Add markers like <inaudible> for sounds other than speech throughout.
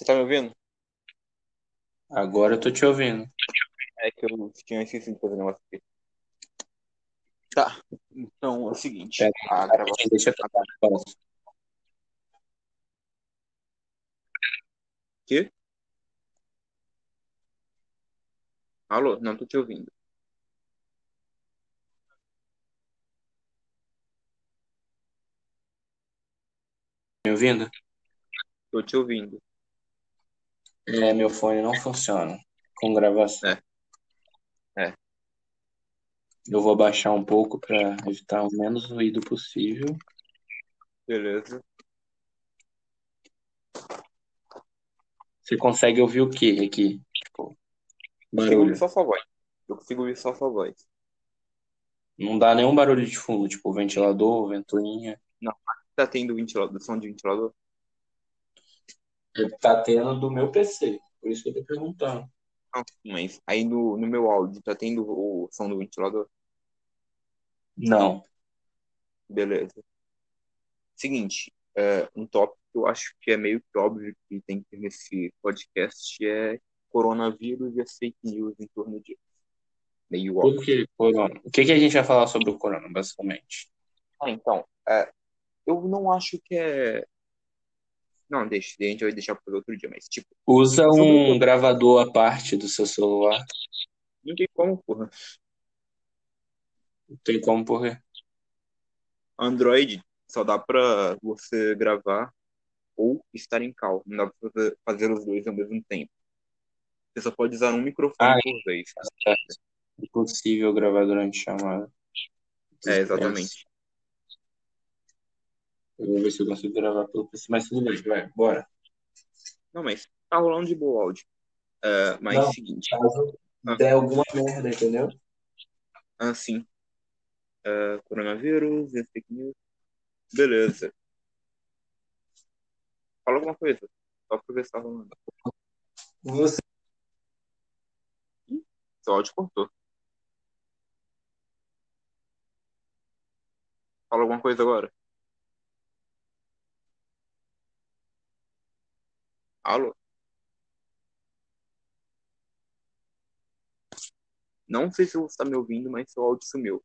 Você tá me ouvindo? Agora eu tô te ouvindo. É que eu tinha esquecido de fazer um negócio aqui. Tá, então é o seguinte. Pera A gravação. Deixa eu tocar. Posso? Quê? Alô? Não tô te ouvindo. Me ouvindo? Tô te ouvindo. É, meu fone não funciona com gravação. É. É. Eu vou baixar um pouco para evitar o menos ruído possível. Beleza. Você consegue ouvir o que aqui? Tipo, Consigo barulho. ouvir só sua voz. Eu consigo ouvir só sua voz. Não dá nenhum barulho de fundo, tipo ventilador, ventoinha. Tá tendo ventilador, som de ventilador? Tá tendo do meu PC, por isso que eu tô perguntando. Não, mas aí no, no meu áudio tá tendo o som do ventilador? Não. Beleza. Seguinte, é, um tópico que eu acho que é meio que óbvio que tem que ter nesse podcast é coronavírus e as fake news em torno disso. Meio óbvio. Por que corona? O que que a gente vai falar sobre o corona, basicamente? Ah, então, é, eu não acho que é. Não, deixa, a gente vai deixar para outro dia, mas tipo, Usa um gravador à parte do seu celular. não tem como, porra. Não tem como correr. Android só dá pra você gravar ou estar em call. Não dá pra fazer, fazer os dois ao mesmo tempo. Você só pode usar um microfone Ah, por vez. É impossível gravar durante chamada. É, exatamente. Eu vou ver se eu consigo gravar pelo PC, mas tudo bem, vai, bora. Não, mas tá rolando de boa o áudio. É, mas Não. seguinte, Caso Ah. der alguma merda, entendeu? assim, é, coronavírus, e fake news, beleza. Fala alguma coisa, só pra ver se tá rolando. Você. Seu áudio cortou. Fala alguma coisa agora. Alô? Não sei se você está me ouvindo, mas seu áudio sumiu.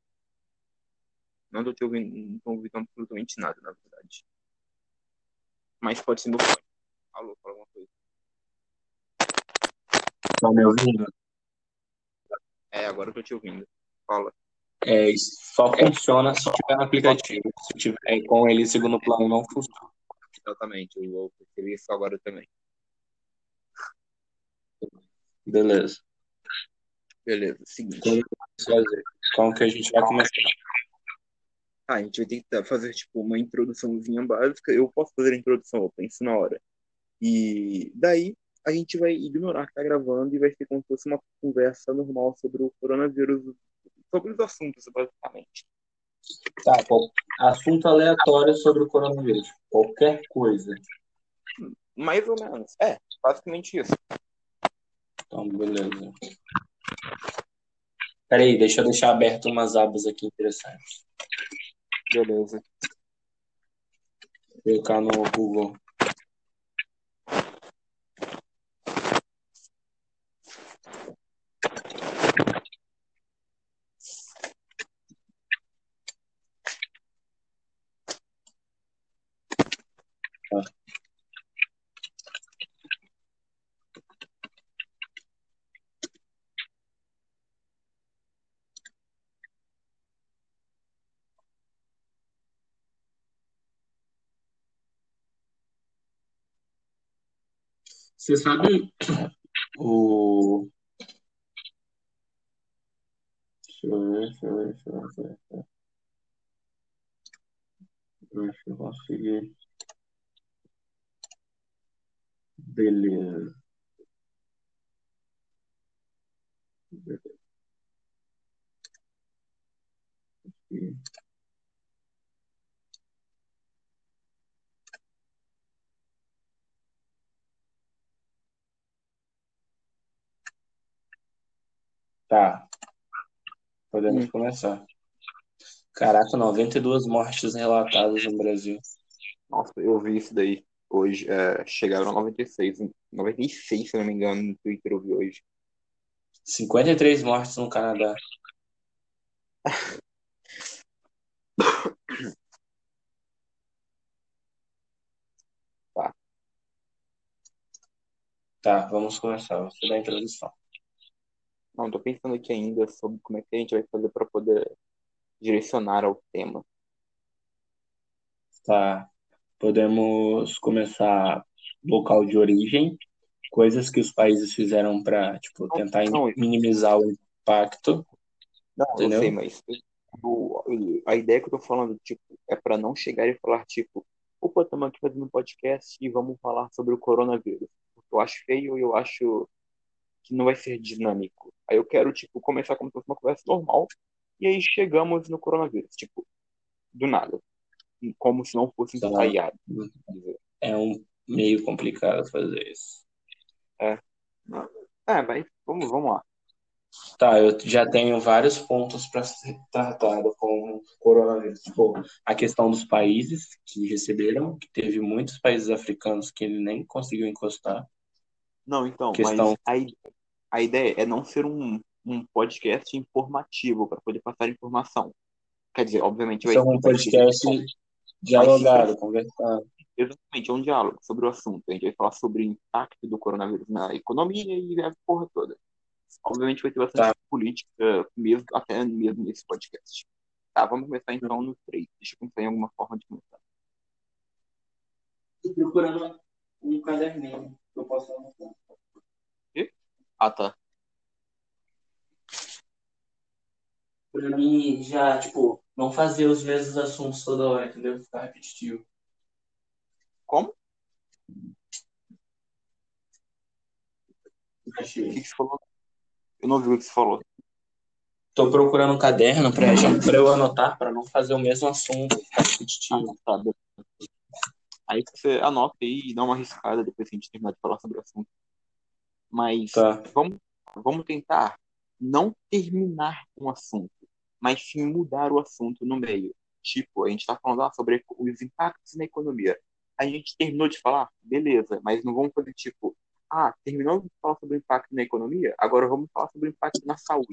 Não tô te ouvindo, não tô ouvindo absolutamente nada, na verdade. Mas pode ser meu fone. Alô, fala alguma coisa. Tá me ouvindo? É, agora eu tô te ouvindo. Fala. É, só funciona se tiver no aplicativo. Se tiver com ele segundo plano, não funciona. Exatamente, eu vou perceber isso agora também. Beleza. Beleza, seguinte. Como fazer? Como que a gente vai começar? Ah, a gente vai tentar fazer, tipo, uma introduçãozinha básica. Eu posso fazer a introdução, eu penso na hora. E daí a gente vai ignorar que tá gravando e vai ser como se fosse uma conversa normal sobre o coronavírus, sobre os assuntos, basicamente. Tá, qual- assunto aleatório sobre o coronavírus. Qualquer coisa. Mais ou menos. É, basicamente isso. Então, beleza. Peraí, deixa eu deixar aberto umas abas aqui interessantes. Beleza. Vou colocar no Google. Você sabe o. Deixa eu ver, deixa eu ver, deixa. Tá, podemos Hum. começar. Caraca, 92 mortes relatadas no Brasil. Nossa, eu vi isso daí. Hoje é, chegaram a 96, 96, se não me engano, no Twitter eu vi hoje. 53 mortes no Canadá. <coughs> Tá. Tá, vamos começar. Você dá a introdução. Não, tô pensando aqui ainda sobre como é que a gente vai fazer para poder direcionar ao tema. Tá. Podemos começar local de origem, coisas que os países fizeram para, tipo, tentar Não, minimizar o impacto. Não, eu Entendeu? sei, mas eu- eu- a ideia que eu tô falando, tipo, é para não chegar e falar, tipo, opa, estamos aqui fazendo um podcast e vamos falar sobre o coronavírus. Eu acho feio e eu acho que não vai ser dinâmico. Aí eu quero, tipo, começar como se fosse uma conversa normal e aí chegamos no coronavírus, tipo, do nada. Como se não fosse Tá. ensaiado. É um meio complicado fazer isso. É, vai, vamos, vamos lá. Tá, eu já tenho vários pontos para ser tratado com o coronavírus. Tipo, a questão dos países que receberam, que teve muitos países africanos que ele nem conseguiu encostar. Não, então, Questão- mas a, a ideia é não ser um, um podcast informativo para poder passar informação. Quer dizer, obviamente vai Isso é um podcast dialogado, conversando. Exatamente, é um diálogo sobre o assunto. A gente vai falar sobre o impacto do coronavírus na economia e a porra toda. Obviamente vai ter bastante Tá. política, mesmo, até mesmo nesse podcast. Tá, vamos começar então no 3. Deixa eu pensar em alguma forma de começar. Tô procurando um caderninho eu posso anotar. Ah, tá. Pra mim, já, tipo, não fazer os mesmos assuntos toda hora, entendeu? Ficar repetitivo. Como? O Achei. que que você falou? Eu não vi o que você falou. Tô procurando um caderno pra, pra eu anotar, pra não fazer o mesmo assunto, ficar repetitivo. Ah, tá. Aí você anota e dá uma arriscada depois que a gente terminar de falar sobre o assunto. Mas Tá. vamos, vamos tentar não terminar o assunto, mas sim mudar o assunto no meio. Tipo, a gente está falando ah, sobre os impactos na economia. A gente terminou de falar, beleza, mas não vamos fazer tipo, ah, terminou de falar sobre o impacto na economia, agora vamos falar sobre o impacto na saúde.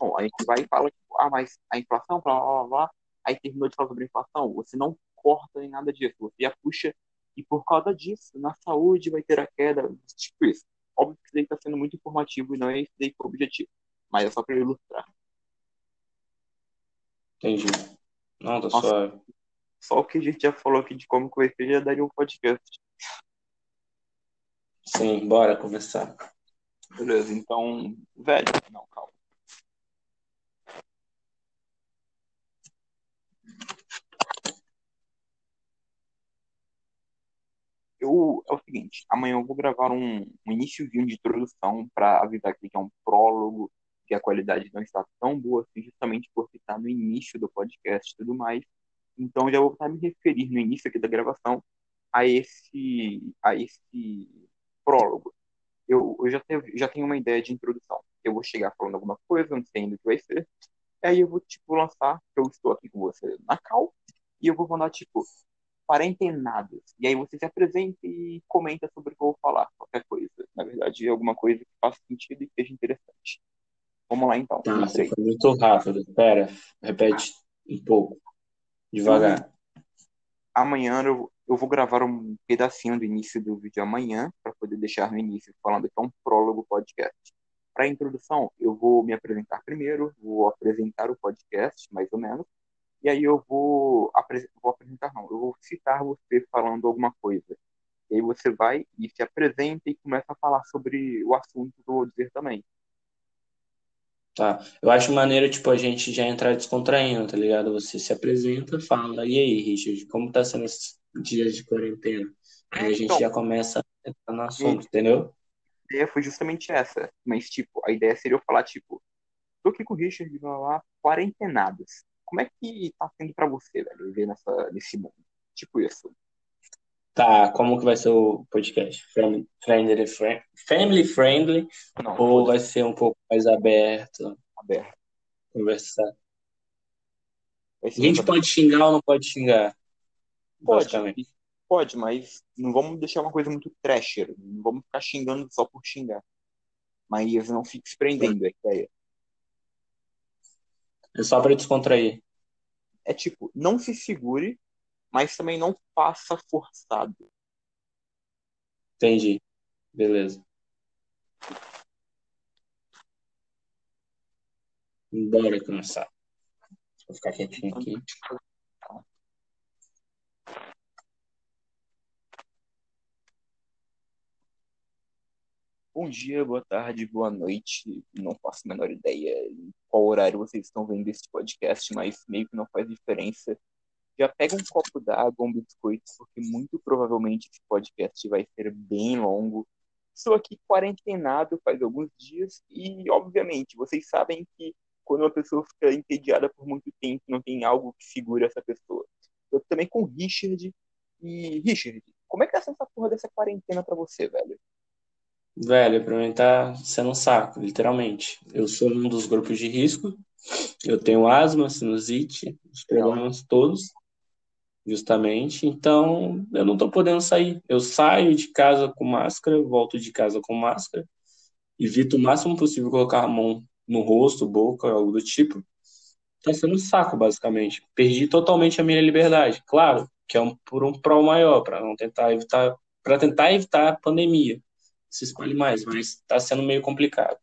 Não, a gente vai e fala, tipo, ah, mas a inflação, blá, blá, blá, blá, aí terminou de falar sobre a inflação, você não corta nem nada disso, você já puxa, e por causa disso, na saúde vai ter a queda, tipo isso. Óbvio que isso daí está sendo muito informativo e não é esse daí que é o objetivo, mas é só para ilustrar. Entendi. Não, tá Nossa. suave. Só o que a gente já falou aqui de como que vai ser já daria um podcast. Sim, bora conversar. Beleza, então, velho, não, calma. Eu, é o seguinte, amanhã eu vou gravar um, um iniciozinho de introdução para avisar aqui que é um prólogo, que a qualidade não está tão boa assim, justamente porque está no início do podcast e tudo mais. Então já vou estar me referir no início aqui da gravação a esse, a esse prólogo. Eu, eu já, teve, já tenho uma ideia de introdução. Eu vou chegar falando alguma coisa, não sei ainda o que vai ser. Aí eu vou, tipo, lançar que eu estou aqui com você na cal, e eu vou mandar, tipo, quarentenados. E aí você se apresenta e comenta sobre o que eu vou falar, qualquer coisa. Na verdade, alguma coisa que faça sentido e seja interessante. Vamos lá, então. Tá, você foi muito rápido. Espera, repete um pouco. Devagar. Amanhã eu, eu vou gravar um pedacinho do início do vídeo amanhã, para poder deixar no início falando que é um prólogo podcast. Para a introdução, eu vou me apresentar primeiro, vou apresentar o podcast, mais ou menos, e aí eu vou, apres- vou apresentar, não, eu vou citar você falando alguma coisa. E aí você vai e se apresenta e começa a falar sobre o assunto que eu vou dizer também. Tá. Eu acho maneiro, tipo, a gente já entrar descontraindo, tá ligado? Você se apresenta, fala, e aí, Richard, como tá sendo esses dias de quarentena? Aí a gente Então. já começa a entrar no assunto, entendeu? A ideia foi justamente essa, mas, tipo, a ideia seria eu falar, tipo, tô aqui com o Richard, blá, quarentenados. Como é que tá sendo pra você, velho, viver nessa, nesse mundo? Tipo isso. Tá, como que vai ser o podcast? Friendly, fri- family friendly Não, ou vai ser um pouco mais aberto, aberto. conversar? A gente pode xingar ou não pode xingar? Pode, Pode, mas não vamos deixar uma coisa muito trasher. Não vamos ficar xingando só por xingar. Mas não fique se prendendo, é a ideia. É só para descontrair. É tipo, não se segure, mas também não faça forçado. Entendi. Beleza. Bora começar. Vou ficar quietinho aqui. Bom dia, boa tarde, boa noite. Não faço a menor ideia qual horário vocês estão vendo esse podcast, mas meio que não faz diferença. Já pega um copo d'água, um biscoito, porque muito provavelmente esse podcast vai ser bem longo. Estou aqui quarentenado faz alguns dias e, obviamente, vocês sabem que quando uma pessoa fica entediada por muito tempo, não tem algo que segure essa pessoa. Eu também com o Richard. E, Richard, como é que é essa porra dessa quarentena pra você, velho? Velho, pra mim tá sendo um saco, literalmente. Eu sou um dos grupos de risco. Eu tenho asma, sinusite, os problemas todos, justamente. Então, eu não tô podendo sair. Eu saio de casa com máscara, volto de casa com máscara, evito o máximo possível colocar a mão no rosto, boca, algo do tipo. Tá sendo um saco, basicamente. Perdi totalmente a minha liberdade. Claro, que é um, por um prol maior, para não tentar evitar, para tentar evitar a pandemia se espalhe mais, mas está sendo meio complicado.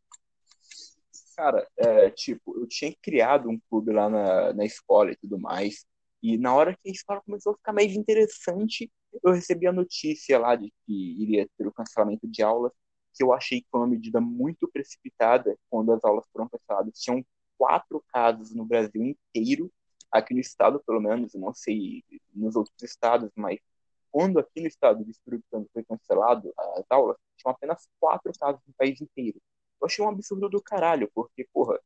Cara, é, tipo, eu tinha criado um clube lá na, na escola e tudo mais, e na hora que a escola começou a ficar mais interessante, eu recebi a notícia lá de que iria ter o cancelamento de aulas, que eu achei que foi uma medida muito precipitada quando as aulas foram canceladas. Tinham quatro casos no Brasil inteiro, aqui no estado, pelo menos, não sei nos outros estados, mas quando aqui no estado do Espírito Santo foi cancelado as aulas, tinham apenas quatro casos no país inteiro. Eu achei um absurdo do caralho, porque, porra,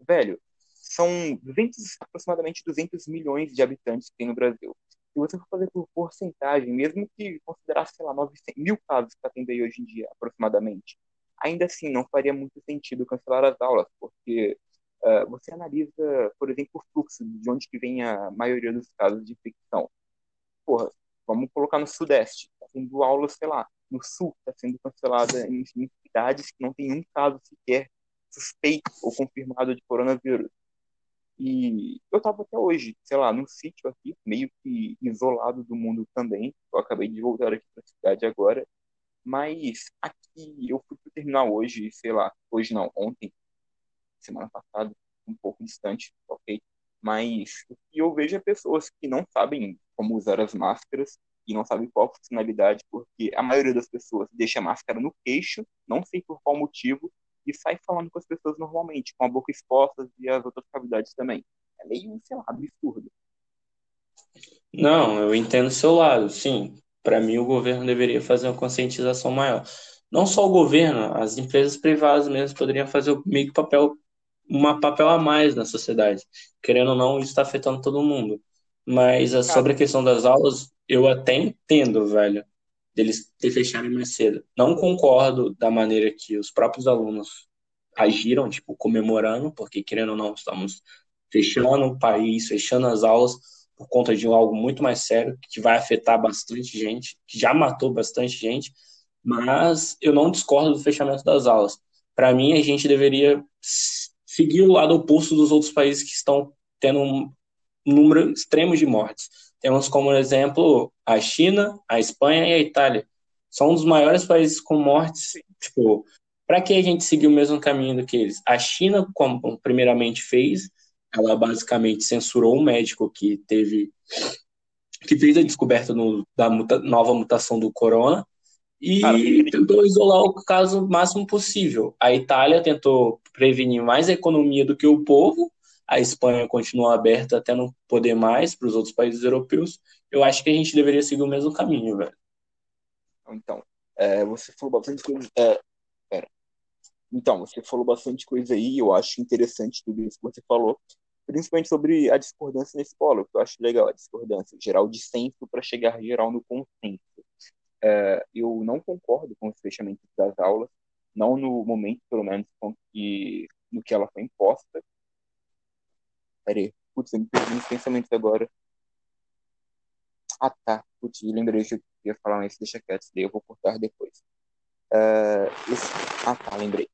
velho, são 200, aproximadamente 200 milhões de habitantes que tem no Brasil. Se você for fazer por porcentagem, mesmo que considerasse, sei lá, 900 mil casos que está tendo aí hoje em dia, aproximadamente, ainda assim não faria muito sentido cancelar as aulas, porque uh, você analisa, por exemplo, o fluxo de onde que vem a maioria dos casos de infecção. Porra, Vamos colocar no Sudeste, está tendo aulas, sei lá, no Sul está sendo cancelada em, em cidades que não tem um caso sequer suspeito ou confirmado de coronavírus. E eu estava até hoje, sei lá, num sítio aqui, meio que isolado do mundo também. Eu acabei de voltar aqui para a cidade agora. Mas aqui eu fui para o terminal hoje, sei lá, hoje não, ontem, semana passada, um pouco distante, ok? Mas o que eu vejo é pessoas que não sabem como usar as máscaras e não sabem qual funcionalidade, porque a maioria das pessoas deixa a máscara no queixo, não sei por qual motivo, e sai falando com as pessoas normalmente, com a boca exposta e as outras cavidades também. É meio, sei lá, absurdo. Não, eu entendo o seu lado, sim. Para mim, o governo deveria fazer uma conscientização maior. Não só o governo, as empresas privadas mesmo poderiam fazer meio que papel um papel a mais na sociedade. Querendo ou não, isso está afetando todo mundo. Mas a, sobre a questão das aulas, eu até entendo, velho, deles ter fecharem mais cedo. Não concordo da maneira que os próprios alunos agiram, tipo, comemorando, porque querendo ou não, estamos fechando o país, fechando as aulas por conta de algo muito mais sério, que vai afetar bastante gente, que já matou bastante gente, mas eu não discordo do fechamento das aulas. Para mim, a gente deveria seguir o lado oposto dos outros países que estão tendo número extremo de mortes. Temos como exemplo a China, a Espanha e a Itália. São um dos maiores países com mortes. Tipo, para que a gente seguir o mesmo caminho do que eles? A China, como primeiramente fez, ela basicamente censurou um médico que teve que fez a descoberta no, da muta, nova mutação do corona e Cara, tentou isolar o caso o máximo possível. A Itália tentou prevenir mais a economia do que o povo, a Espanha continua aberta até não poder mais para os outros países europeus. Eu acho que a gente deveria seguir o mesmo caminho, velho. Então, é, você falou bastante coisa. É. Então, você falou bastante coisa aí, eu acho interessante tudo isso que você falou, principalmente sobre a discordância na escola, que eu acho legal, a discordância, geral dissenso para chegar geral no consenso. É, eu não concordo com os fechamentos das aulas, não no momento, pelo menos, com que, no que ela foi imposta. Peraí, putz, eu me perdi nos pensamentos agora. Ah, tá. Putz, lembrei que eu ia falar, mas deixa quieto, daí eu vou cortar depois. Uh, esse... Ah, tá, lembrei.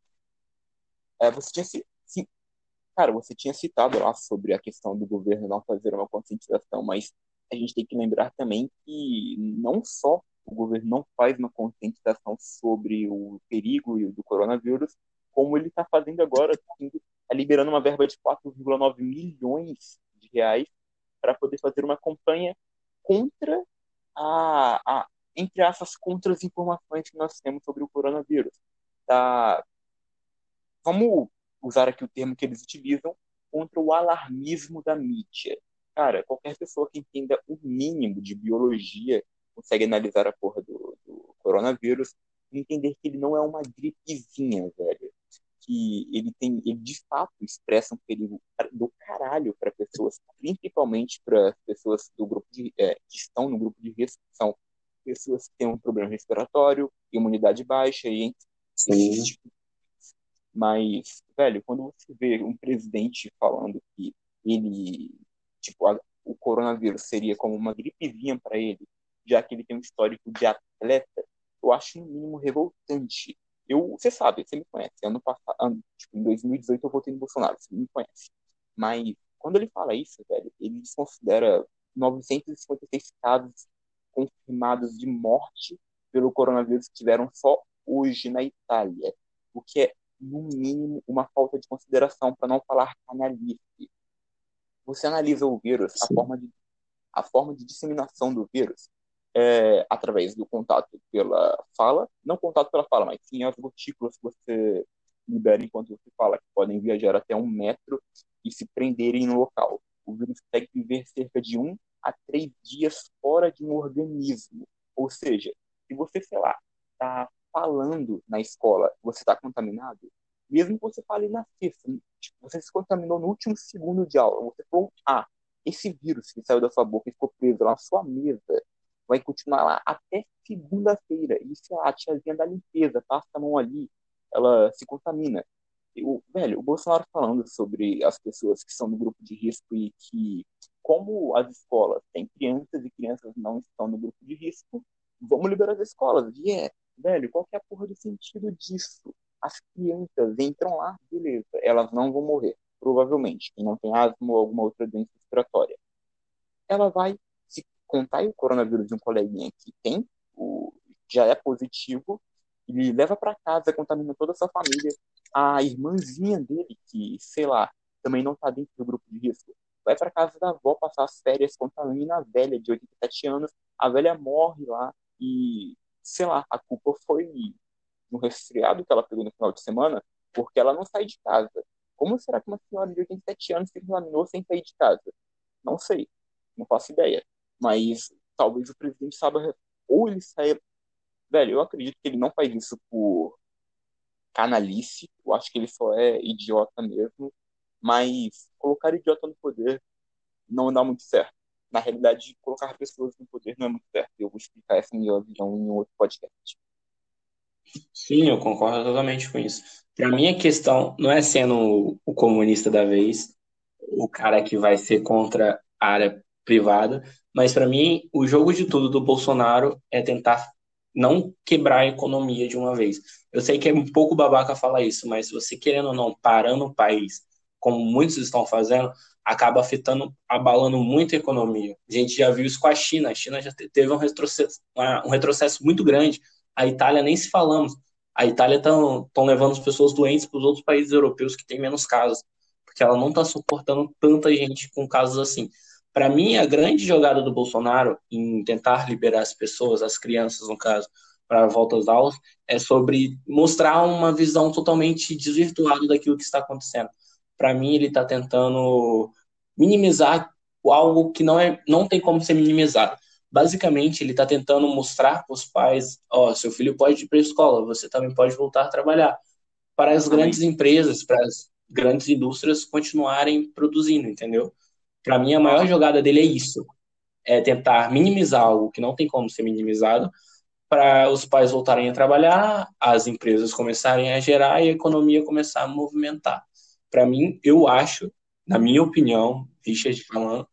Uh, você tinha sim, cara, você tinha citado lá sobre a questão do governo não fazer uma conscientização, mas a gente tem que lembrar também que não só o governo não faz uma conscientização sobre o perigo do coronavírus, como ele está fazendo agora, liberando uma verba de 4,9 milhões de reais para poder fazer uma campanha contra a, a entre essas contra as informações que nós temos sobre o coronavírus. Tá? Vamos usar aqui o termo que eles utilizam contra o alarmismo da mídia. Cara, qualquer pessoa que entenda o mínimo de biologia consegue analisar a porra do, do coronavírus e entender que ele não é uma gripezinha, velho. Que ele tem, ele de fato expressa um perigo do caralho para pessoas, principalmente para pessoas do grupo de, é, que estão no grupo de risco, são pessoas que têm um problema respiratório, imunidade baixa e Sim. Tipo mas, velho, quando você vê um presidente falando que ele, tipo, a, o coronavírus seria como uma gripezinha para ele, já que ele tem um histórico de atleta, eu acho no mínimo revoltante. Eu, você sabe, você me conhece. Ano passado, tipo, em 2018 eu votei no Bolsonaro, você me conhece. Mas quando ele fala isso, velho, ele desconsidera 956 casos confirmados de morte pelo coronavírus que tiveram só hoje na Itália, o que é no mínimo, uma falta de consideração, para não falar canalice. Você analisa o vírus, a forma, de, a forma de disseminação do vírus, é, através do contato pela fala, não contato pela fala, mas sim as gotículas que você libera enquanto você fala, que podem viajar até um metro e se prenderem no local. O vírus consegue viver cerca de um a três dias fora de um organismo. Ou seja, se você, sei lá, está falando na escola, você está contaminado, mesmo que você fale na sexta, tipo, você se contaminou no último segundo de aula, você falou, ah, esse vírus que saiu da sua boca e ficou preso na sua mesa, vai continuar lá até segunda-feira. E se a tiazinha da limpeza passa a mão ali, ela se contamina. O, velho, o Bolsonaro falando sobre as pessoas que são no grupo de risco e que, como as escolas têm crianças e crianças não estão no grupo de risco, vamos liberar as escolas. E é, Velho, qual que é a porra do sentido disso? As crianças entram lá, beleza, elas não vão morrer, provavelmente. Quem não tem asma ou alguma outra doença respiratória. Ela vai se contar o coronavírus de um coleguinha que tem, o, já é positivo, e leva para casa, contamina toda a sua família. A irmãzinha dele, que, sei lá, também não tá dentro do grupo de risco, vai para casa da avó passar as férias, contamina a velha de 87 anos, a velha morre lá e sei lá, a culpa foi no resfriado que ela pegou no final de semana, porque ela não sai de casa. Como será que uma senhora de 87 anos se contaminou sem sair de casa? Não sei, não faço ideia. Mas talvez o presidente saiba, ou ele saia. Velho, eu acredito que ele não faz isso por canalice, eu acho que ele só é idiota mesmo. Mas colocar idiota no poder não dá muito certo na realidade, colocar pessoas no poder não é muito certo. Eu vou explicar essa minha visão em outro podcast. Sim, eu concordo totalmente com isso. Para mim, a questão não é sendo o comunista da vez, o cara que vai ser contra a área privada, mas para mim, o jogo de tudo do Bolsonaro é tentar não quebrar a economia de uma vez. Eu sei que é um pouco babaca falar isso, mas você querendo ou não, parando o país, como muitos estão fazendo, acaba afetando, abalando muito a economia. A gente já viu isso com a China. A China já teve um retrocesso, um retrocesso muito grande. A Itália nem se falamos. A Itália estão levando as pessoas doentes para os outros países europeus que têm menos casos, porque ela não está suportando tanta gente com casos assim. Para mim, a grande jogada do Bolsonaro em tentar liberar as pessoas, as crianças no caso, para a volta às aulas, é sobre mostrar uma visão totalmente desvirtuada daquilo que está acontecendo para mim ele está tentando minimizar algo que não é não tem como ser minimizado. Basicamente, ele está tentando mostrar para os pais, ó, oh, seu filho pode ir para a escola, você também pode voltar a trabalhar. Para as grandes empresas, para as grandes indústrias continuarem produzindo, entendeu? Para mim, a maior jogada dele é isso. É tentar minimizar algo que não tem como ser minimizado, para os pais voltarem a trabalhar, as empresas começarem a gerar e a economia começar a movimentar para mim, eu acho, na minha opinião, Richard falando,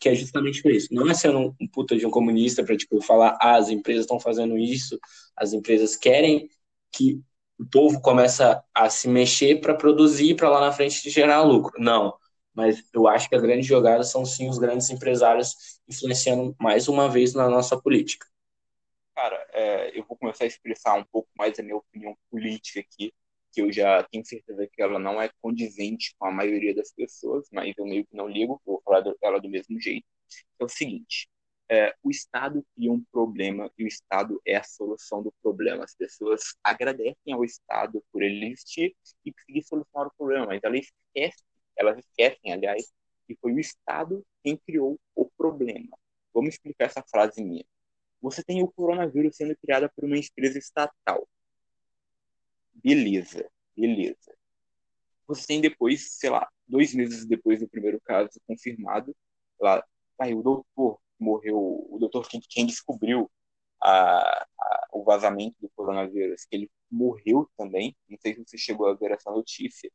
que é justamente por isso. Não é sendo um puta de um comunista para tipo falar, ah, as empresas estão fazendo isso, as empresas querem que o povo começa a se mexer para produzir para lá na frente gerar lucro. Não. Mas eu acho que a grande jogada são sim os grandes empresários influenciando mais uma vez na nossa política. Cara, é, eu vou começar a expressar um pouco mais a minha opinião política aqui, que eu já tenho certeza que ela não é condizente com a maioria das pessoas, mas eu meio que não ligo, vou falar dela do mesmo jeito. É o seguinte: é, o Estado cria um problema e o Estado é a solução do problema. As pessoas agradecem ao Estado por ele existir e conseguir solucionar o problema, mas elas esquecem, elas esquecem, aliás, que foi o Estado quem criou o problema. Vamos explicar essa frase minha. Você tem o coronavírus sendo criado por uma empresa estatal. Beleza, beleza. Você tem depois, sei lá, dois meses depois do primeiro caso confirmado, lá, aí o doutor morreu, o doutor quem, quem descobriu a, a, o vazamento do coronavírus, que ele morreu também. Não sei se você chegou a ver essa notícia,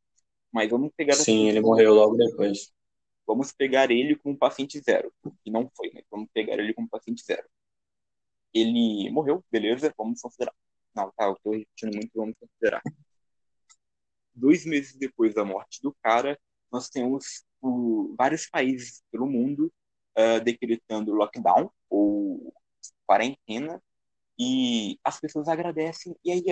mas vamos pegar. Sim, ele morreu logo depois. Vamos pegar ele como paciente zero, que não foi, mas vamos pegar ele como paciente zero. Ele morreu, beleza, vamos considerar. Não, tá, eu tô repetindo muito, vamos considerar. Dois meses depois da morte do cara, nós temos o, vários países pelo mundo uh, decretando lockdown ou quarentena e as pessoas agradecem e aí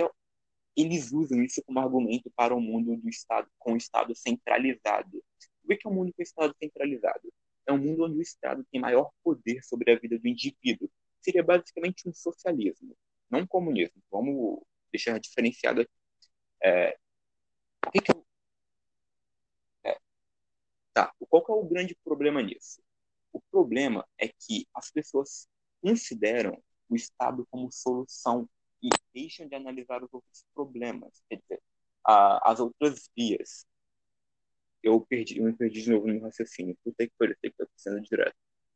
eles usam isso como argumento para o mundo do Estado com o Estado centralizado. O que é um mundo com o Estado centralizado? É um mundo onde o Estado tem maior poder sobre a vida do indivíduo. Seria basicamente um socialismo, não um comunismo. Vamos deixar diferenciado aqui. É, o que, que é, tá, qual que é o grande problema nisso? O problema é que as pessoas consideram o Estado como solução e deixam de analisar os outros problemas, quer dizer, a, as outras vias. Eu perdi, eu me perdi de novo no raciocínio. Puta que pariu, sei que tá sendo direto.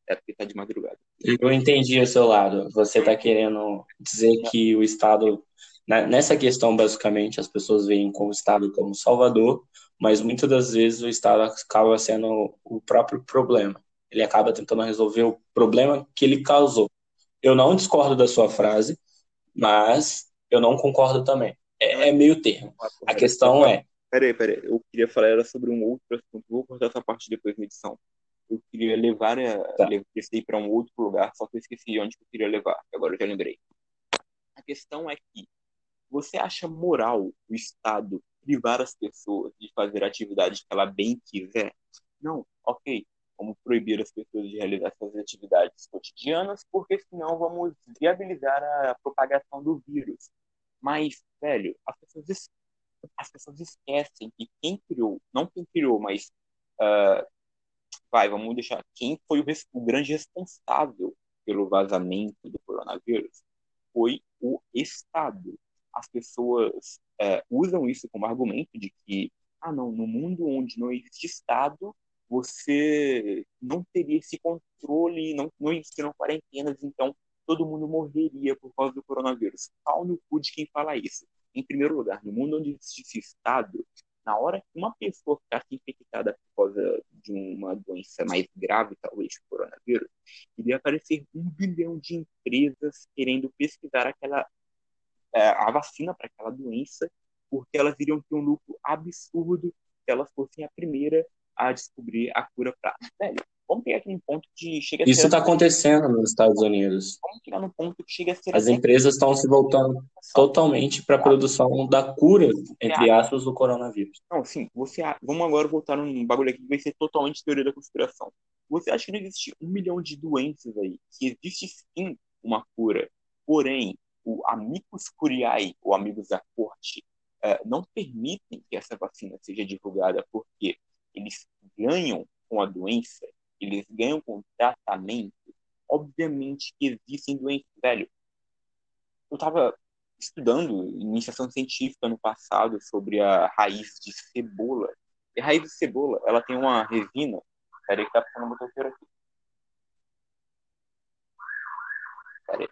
É porque tá de madrugada. Eu entendi o seu lado. Você tá querendo dizer que o Estado, né, nessa questão, basicamente, as pessoas veem como Estado como salvador, mas muitas das vezes o Estado acaba sendo o próprio problema ele acaba tentando resolver o problema que ele causou. Eu não discordo da sua frase, mas eu não concordo também. É, é meio termo. A questão é. Peraí, peraí. Eu queria falar era sobre um outro assunto. Vou cortar essa parte depois na edição. Eu queria levar a, tá. esse para um outro lugar, só que eu esqueci onde eu queria levar. Agora eu já lembrei. A questão é que você acha moral o Estado privar as pessoas de fazer a atividade que ela bem quiser? Não, ok como proibir as pessoas de realizar suas atividades cotidianas, porque senão vamos viabilizar a propagação do vírus. Mas, velho, as pessoas, as pessoas esquecem que quem criou, não quem criou, mas uh, vai, vamos deixar quem foi o, o grande responsável pelo vazamento do coronavírus foi o Estado. As pessoas uh, usam isso como argumento de que, ah, não, no mundo onde não existe Estado, você não teria esse controle, não, não existiram quarentenas, então todo mundo morreria por causa do coronavírus. Pau no cu de quem fala isso. Em primeiro lugar, no mundo onde existe Estado, na hora que uma pessoa ficasse infectada por causa de uma doença mais grave, talvez o coronavírus, iria aparecer um bilhão de empresas querendo pesquisar aquela é, a vacina para aquela doença, porque elas iriam ter um lucro absurdo se elas fossem a primeira a descobrir a cura para. Velho, vamos pegar aqui um ponto que chega a Isso está acontecendo nos Estados Unidos. Vamos chegar no ponto que chega a ser. As empresas estão se voltando totalmente para a produção da cura, entre aspas, do coronavírus. Não, sim. Você, vamos agora voltar num bagulho aqui que vai ser totalmente teoria da conspiração. Você acha que não existe um milhão de doenças aí? Que existe sim uma cura. Porém, o Amicus Curiae, ou Amigos da Corte, eh, não permitem que essa vacina seja divulgada porque eles ganham com a doença, eles ganham com o tratamento, obviamente que existem doenças, velho. Eu estava estudando iniciação científica no passado sobre a raiz de cebola. E a raiz de cebola, ela tem uma resina. Peraí que tá ficando muito aqui. Peraí.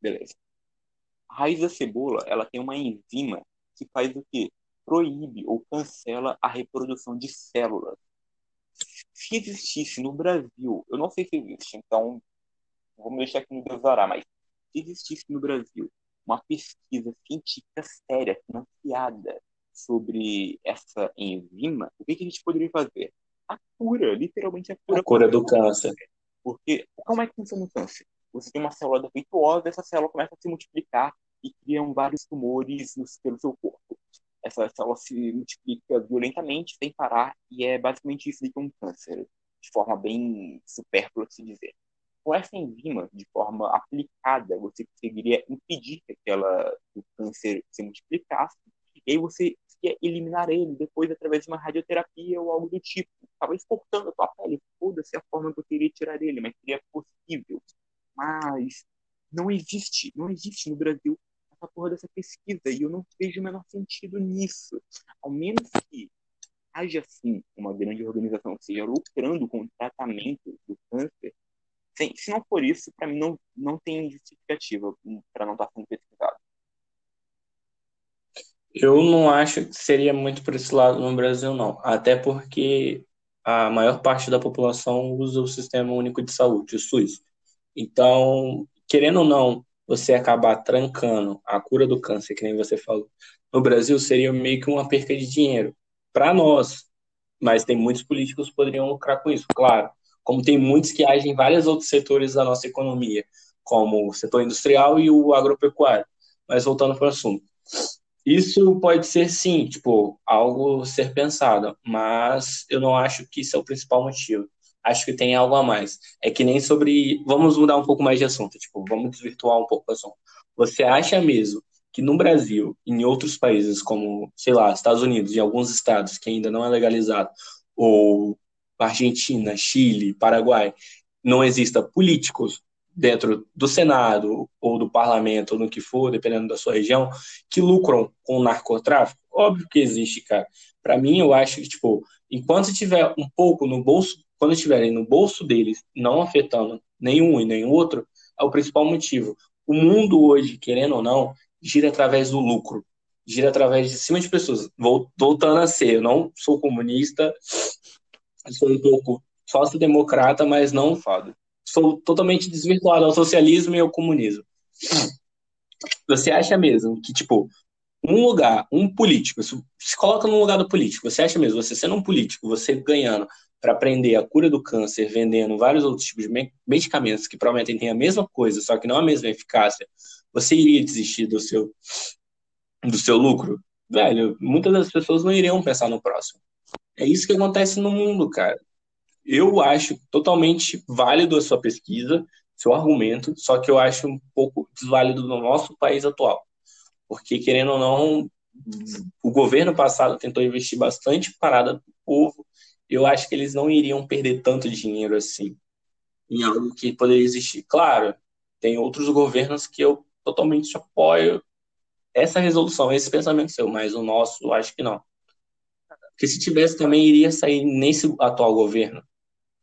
Beleza. A raiz da cebola, ela tem uma enzima que faz o quê? Proíbe ou cancela a reprodução de células. se existisse no Brasil, eu não sei se existe, então vamos deixar aqui no Deusará, mas se existisse no Brasil uma pesquisa científica séria, financiada sobre essa enzima, o que, que a gente poderia fazer? A cura, literalmente a cura. A cura do câncer. Porque como é que funciona o câncer? Você tem uma célula defeituosa, essa célula começa a se multiplicar e criam vários tumores no, pelo seu corpo. Essa célula se multiplica violentamente, sem parar, e é basicamente isso que é um câncer, de forma bem supérflua, se dizer. Com essa enzima, de forma aplicada, você conseguiria impedir que aquela, o câncer se multiplicasse, e aí você ia eliminar ele depois através de uma radioterapia ou algo do tipo. Talvez cortando a tua pele, foda-se a forma que eu queria tirar ele, mas seria possível. Mas não existe, não existe no Brasil essa porra dessa pesquisa e eu não vejo o menor sentido nisso. Ao menos que haja sim uma grande organização que seja lucrando com o tratamento do câncer. Se não for isso, para mim não, não tem justificativa para não estar tá sendo pesquisado. Eu não acho que seria muito por esse lado no Brasil, não. Até porque a maior parte da população usa o Sistema Único de Saúde, o SUS. Então, querendo ou não, você acabar trancando a cura do câncer, que nem você falou, no Brasil seria meio que uma perca de dinheiro para nós. Mas tem muitos políticos que poderiam lucrar com isso, claro. Como tem muitos que agem em vários outros setores da nossa economia, como o setor industrial e o agropecuário. Mas voltando para o assunto. Isso pode ser sim, tipo, algo ser pensado, mas eu não acho que isso é o principal motivo acho que tem algo a mais. É que nem sobre. Vamos mudar um pouco mais de assunto, tipo, vamos desvirtuar um pouco o assunto. Você acha mesmo que no Brasil, em outros países como, sei lá, Estados Unidos, em alguns estados que ainda não é legalizado, ou Argentina, Chile, Paraguai, não exista políticos dentro do Senado ou do parlamento, ou no que for, dependendo da sua região, que lucram com o narcotráfico? Óbvio que existe, cara. Para mim, eu acho que, tipo, enquanto tiver um pouco no bolso quando estiverem no bolso deles, não afetando nenhum e nem outro, é o principal motivo. O mundo hoje, querendo ou não, gira através do lucro, gira através de cima de pessoas. Voltando a ser, eu não sou comunista, sou um pouco sócio-democrata, mas não fado. Sou totalmente desvirtuado ao socialismo e ao comunismo. Você acha mesmo que, tipo, um lugar, um político, se coloca no lugar do político, você acha mesmo, você sendo um político, você ganhando para aprender a cura do câncer, vendendo vários outros tipos de medicamentos que prometem ter a mesma coisa, só que não a mesma eficácia, você iria desistir do seu do seu lucro? Velho, muitas das pessoas não iriam pensar no próximo. É isso que acontece no mundo, cara. Eu acho totalmente válido a sua pesquisa, seu argumento, só que eu acho um pouco desválido no nosso país atual. Porque, querendo ou não, o governo passado tentou investir bastante parada para o povo, eu acho que eles não iriam perder tanto dinheiro assim em algo que poderia existir. Claro, tem outros governos que eu totalmente apoio essa resolução, esse pensamento seu, mas o nosso, eu acho que não. Porque se tivesse também iria sair nesse atual governo.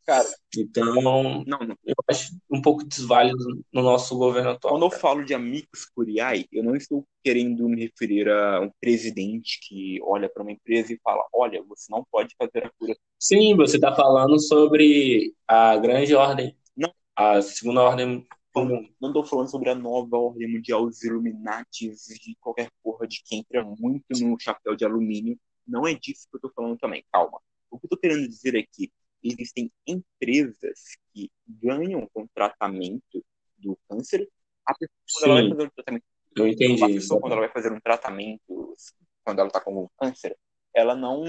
Cara, então, não, não. eu acho um pouco desválido no nosso governo atual. Quando eu falo de amigos curiai, eu não estou querendo me referir a um presidente que olha para uma empresa e fala: olha, você não pode fazer a cura. Sim, você está falando sobre a grande ordem, não. a segunda ordem comum. Não estou falando sobre a nova ordem mundial, os Illuminatis de qualquer porra de quem entra muito no chapéu de alumínio. Não é disso que eu estou falando também, calma. O que eu estou querendo dizer é que existem empresas que ganham com tratamento do câncer, a pessoa, quando ela vai fazer um tratamento, eu entendi. A pessoa, quando ela vai fazer um tratamento, quando ela está com câncer, ela não,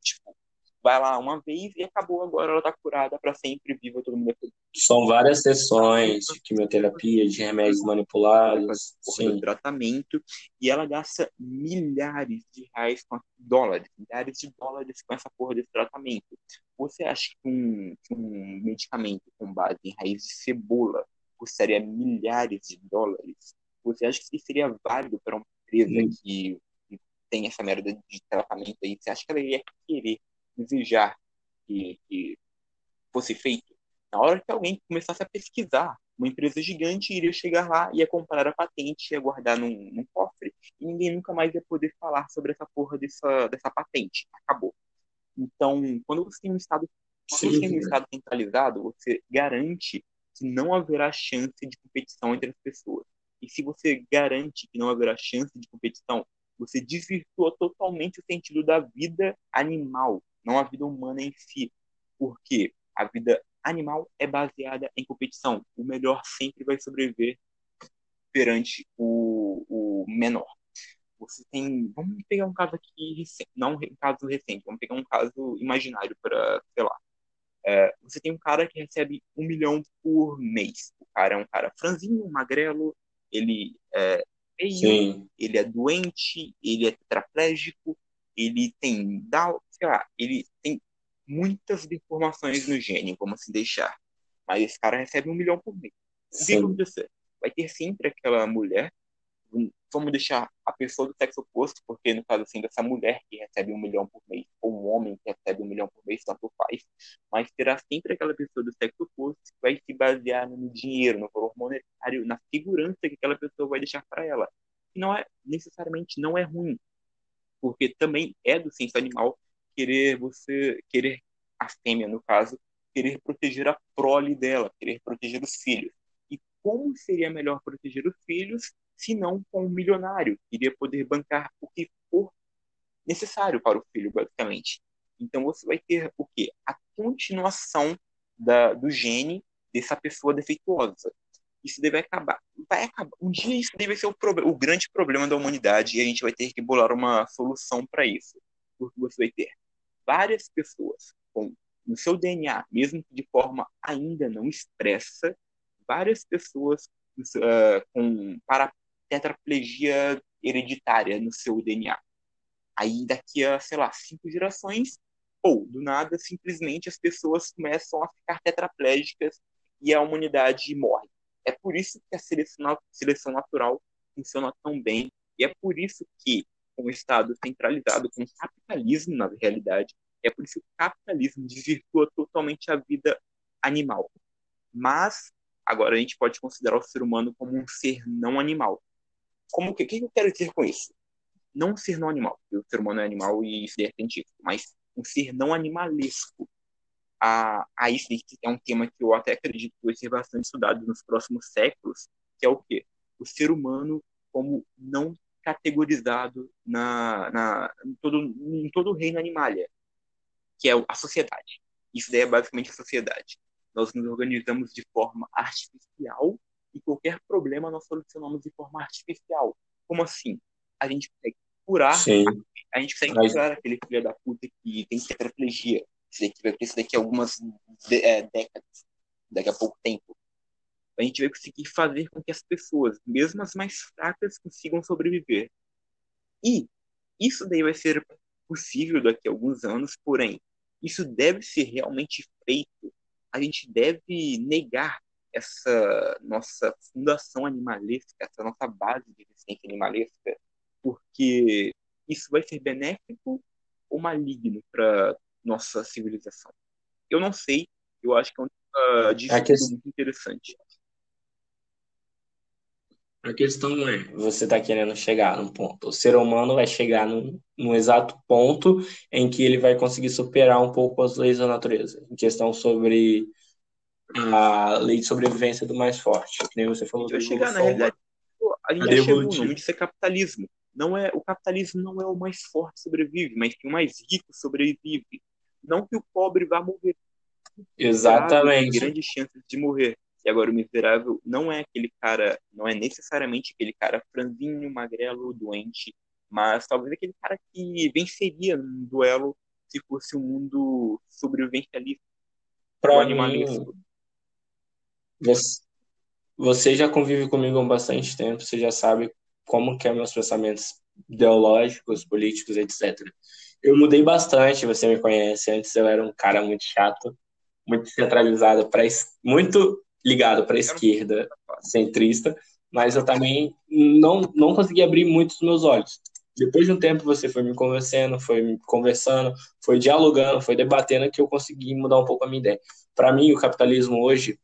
tipo, vai lá uma vez e acabou, agora ela está curada para sempre, viva todo mundo é São várias sessões de quimioterapia, de remédios manipulados, sim. tratamento, e ela gasta milhares de reais com dólares, milhares de dólares com essa porra desse tratamento. Você acha que um, que um medicamento com base em raiz de cebola custaria milhares de dólares? Você acha que seria válido para uma empresa que tem essa merda de tratamento aí? Você acha que ela iria querer desejar que, que fosse feito, na hora que alguém começasse a pesquisar, uma empresa gigante iria chegar lá, ia comprar a patente, ia guardar num, num cofre, e ninguém nunca mais ia poder falar sobre essa porra dessa, dessa patente. Acabou. Então, quando você tem um Estado Quando você tem um Estado centralizado, você garante que não haverá chance de competição entre as pessoas. E se você garante que não haverá chance de competição, você desvirtua totalmente o sentido da vida animal, não a vida humana em si. Porque a vida animal é baseada em competição. O melhor sempre vai sobreviver perante o, o menor. Você tem. Vamos pegar um caso aqui recente, não um caso recente, vamos pegar um caso imaginário para, sei lá. É, você tem um cara que recebe um milhão por mês. O cara é um cara franzinho, magrelo, ele é feio, ele é doente, ele é tetraplégico, ele tem Down, sei lá, ele tem muitas deformações no gene, vamos assim deixar. Mas esse cara recebe um milhão por mês. O que vai acontecer? Vai ter sempre aquela mulher vamos deixar a pessoa do sexo oposto, porque no caso assim dessa mulher que recebe um milhão por mês, ou um homem que recebe um milhão por mês, tanto faz, mas terá sempre aquela pessoa do sexo oposto que vai se basear no dinheiro, no valor monetário, na segurança que aquela pessoa vai deixar para ela. E não é necessariamente não é ruim, porque também é do senso animal querer você querer a fêmea no caso querer proteger a prole dela, querer proteger os filhos. E como seria melhor proteger os filhos se não com um milionário, iria poder bancar o que for necessário para o filho, basicamente. Então você vai ter o quê? A continuação da, do gene dessa pessoa defeituosa. Isso deve acabar. Vai acabar. Um dia isso deve ser o, o grande problema da humanidade e a gente vai ter que bolar uma solução para isso. Porque você vai ter várias pessoas com no seu DNA, mesmo que de forma ainda não expressa, várias pessoas uh, com para tetraplegia hereditária no seu DNA. Aí daqui a, sei lá, cinco gerações, ou do nada, simplesmente as pessoas começam a ficar tetraplégicas e a humanidade morre. É por isso que a seleção, seleção natural funciona tão bem, e é por isso que, com o Estado centralizado, com o capitalismo, na realidade, é por isso que o capitalismo desvirtua totalmente a vida animal. Mas, agora a gente pode considerar o ser humano como um ser não animal como que, o que eu quero dizer com isso? Não ser não animal, o ser humano é animal e isso é científico, mas um ser não animalesco. A, a isso é um tema que eu até acredito que vai ser bastante estudado nos próximos séculos, que é o quê? O ser humano como não categorizado na, na, em, todo, em todo o reino animalia, que é a sociedade. Isso daí é basicamente a sociedade. Nós nos organizamos de forma artificial e qualquer problema nós solucionamos de forma artificial. Como assim? A gente consegue curar, Sim. a gente consegue Mas... curar aquele filho da puta que tem tetraplegia. Isso daqui vai precisar daqui a algumas de, é, décadas, daqui a pouco tempo. A gente vai conseguir fazer com que as pessoas, mesmo as mais fracas, consigam sobreviver. E isso daí vai ser possível daqui a alguns anos, porém, isso deve ser realmente feito. A gente deve negar essa nossa fundação animalística, essa nossa base de existência animalística, porque isso vai ser benéfico ou maligno para nossa civilização? Eu não sei, eu acho que é um uh, que... muito interessante. A questão é, você está querendo chegar num ponto. O ser humano vai chegar num, num, exato ponto em que ele vai conseguir superar um pouco as leis da natureza. Em questão sobre a lei de sobrevivência do mais forte. Que nem você falou. A gente vai chegar, na realidade, a gente já chegou, o nome disso é capitalismo. Não é, o capitalismo não é o mais forte sobrevive, mas que o mais rico sobrevive. Não que o pobre vá morrer. Exatamente. Tem grandes chances de morrer. E agora o miserável não é aquele cara, não é necessariamente aquele cara franzinho, magrelo, doente, mas talvez aquele cara que venceria num duelo se fosse um mundo sobrevivencialista. Para mim, você já convive comigo há bastante tempo, você já sabe como que é meus pensamentos ideológicos, políticos, etc. Eu mudei bastante, você me conhece. Antes eu era um cara muito chato, muito centralizado, pra, muito ligado para a esquerda, centrista, mas eu também não, não consegui abrir muito os meus olhos. Depois de um tempo você foi me convencendo, foi me conversando, foi dialogando, foi debatendo que eu consegui mudar um pouco a minha ideia. Para mim, o capitalismo hoje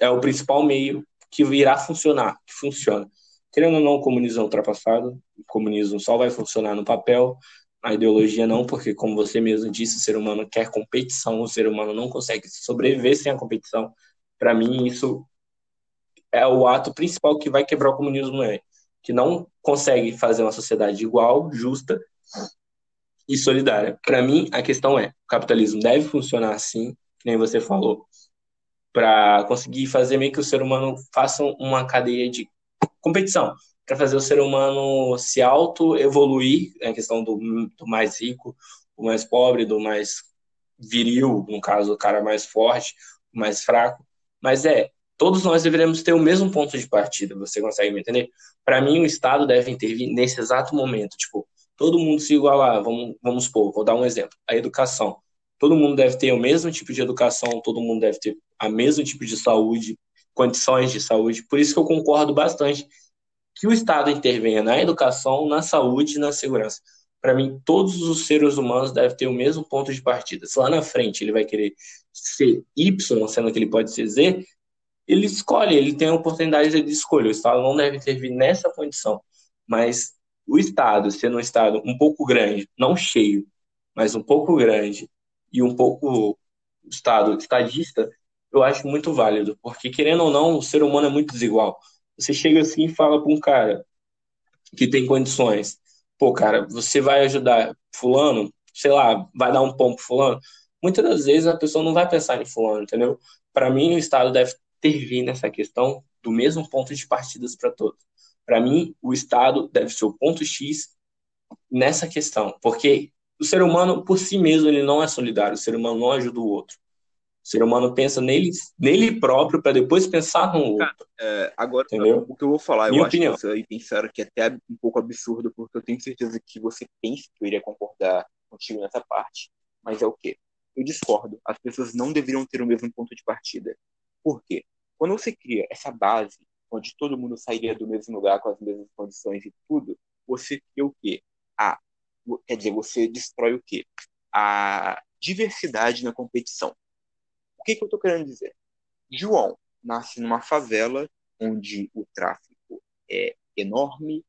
é o principal meio que irá funcionar, que funciona. Querendo ou não, o comunismo é ultrapassado, o comunismo só vai funcionar no papel, a ideologia não, porque, como você mesmo disse, o ser humano quer competição, o ser humano não consegue sobreviver sem a competição. Para mim, isso é o ato principal que vai quebrar o comunismo, é que não consegue fazer uma sociedade igual, justa e solidária. Para mim, a questão é: o capitalismo deve funcionar assim, que nem você falou, para conseguir fazer meio que o ser humano faça uma cadeia de competição para fazer o ser humano se auto-evoluir, a questão do, do mais rico, do mais pobre, do mais viril, no caso, o cara mais forte, o mais fraco. Mas é, todos nós deveríamos ter o mesmo ponto de partida, você consegue me entender? Para mim, o Estado deve intervir nesse exato momento, tipo, todo mundo se igualar, vamos, vamos supor, vou dar um exemplo, a educação. Todo mundo deve ter o mesmo tipo de educação, todo mundo deve ter a mesmo tipo de saúde, condições de saúde. Por isso que eu concordo bastante que o Estado intervenha na educação, na saúde e na segurança. Para mim, todos os seres humanos devem ter o mesmo ponto de partida. Se lá na frente ele vai querer ser Y, sendo que ele pode ser Z, ele escolhe, ele tem a oportunidade de escolha. O Estado não deve intervir nessa condição. Mas o Estado, sendo um Estado um pouco grande, não cheio, mas um pouco grande, e um pouco Estado estadista, eu acho muito válido. Porque, querendo ou não, o ser humano é muito desigual. Você chega assim e fala para um cara que tem condições, pô, cara, você vai ajudar fulano, sei lá, vai dar um pão pro fulano. Muitas das vezes a pessoa não vai pensar em fulano, entendeu? Para mim, o Estado deve intervir nessa questão do mesmo ponto de partidas para todos. Para mim, o Estado deve ser o ponto X nessa questão, porque o ser humano por si mesmo ele não é solidário, o ser humano não ajuda o outro. O ser humano pensa nele, nele próprio para depois pensar no outro. É, agora, Entendeu? o que eu vou falar, Minha eu opinião. acho que pensaram que é até um pouco absurdo, porque eu tenho certeza que você pensa que eu iria concordar contigo nessa parte. Mas é o quê? Eu discordo. As pessoas não deveriam ter o mesmo ponto de partida. Por quê? Quando você cria essa base, onde todo mundo sairia do mesmo lugar com as mesmas condições e tudo, você cria o quê? Ah, quer dizer, você destrói o quê? A diversidade na competição que, que eu estou querendo dizer? João nasce numa favela onde o tráfico é enorme,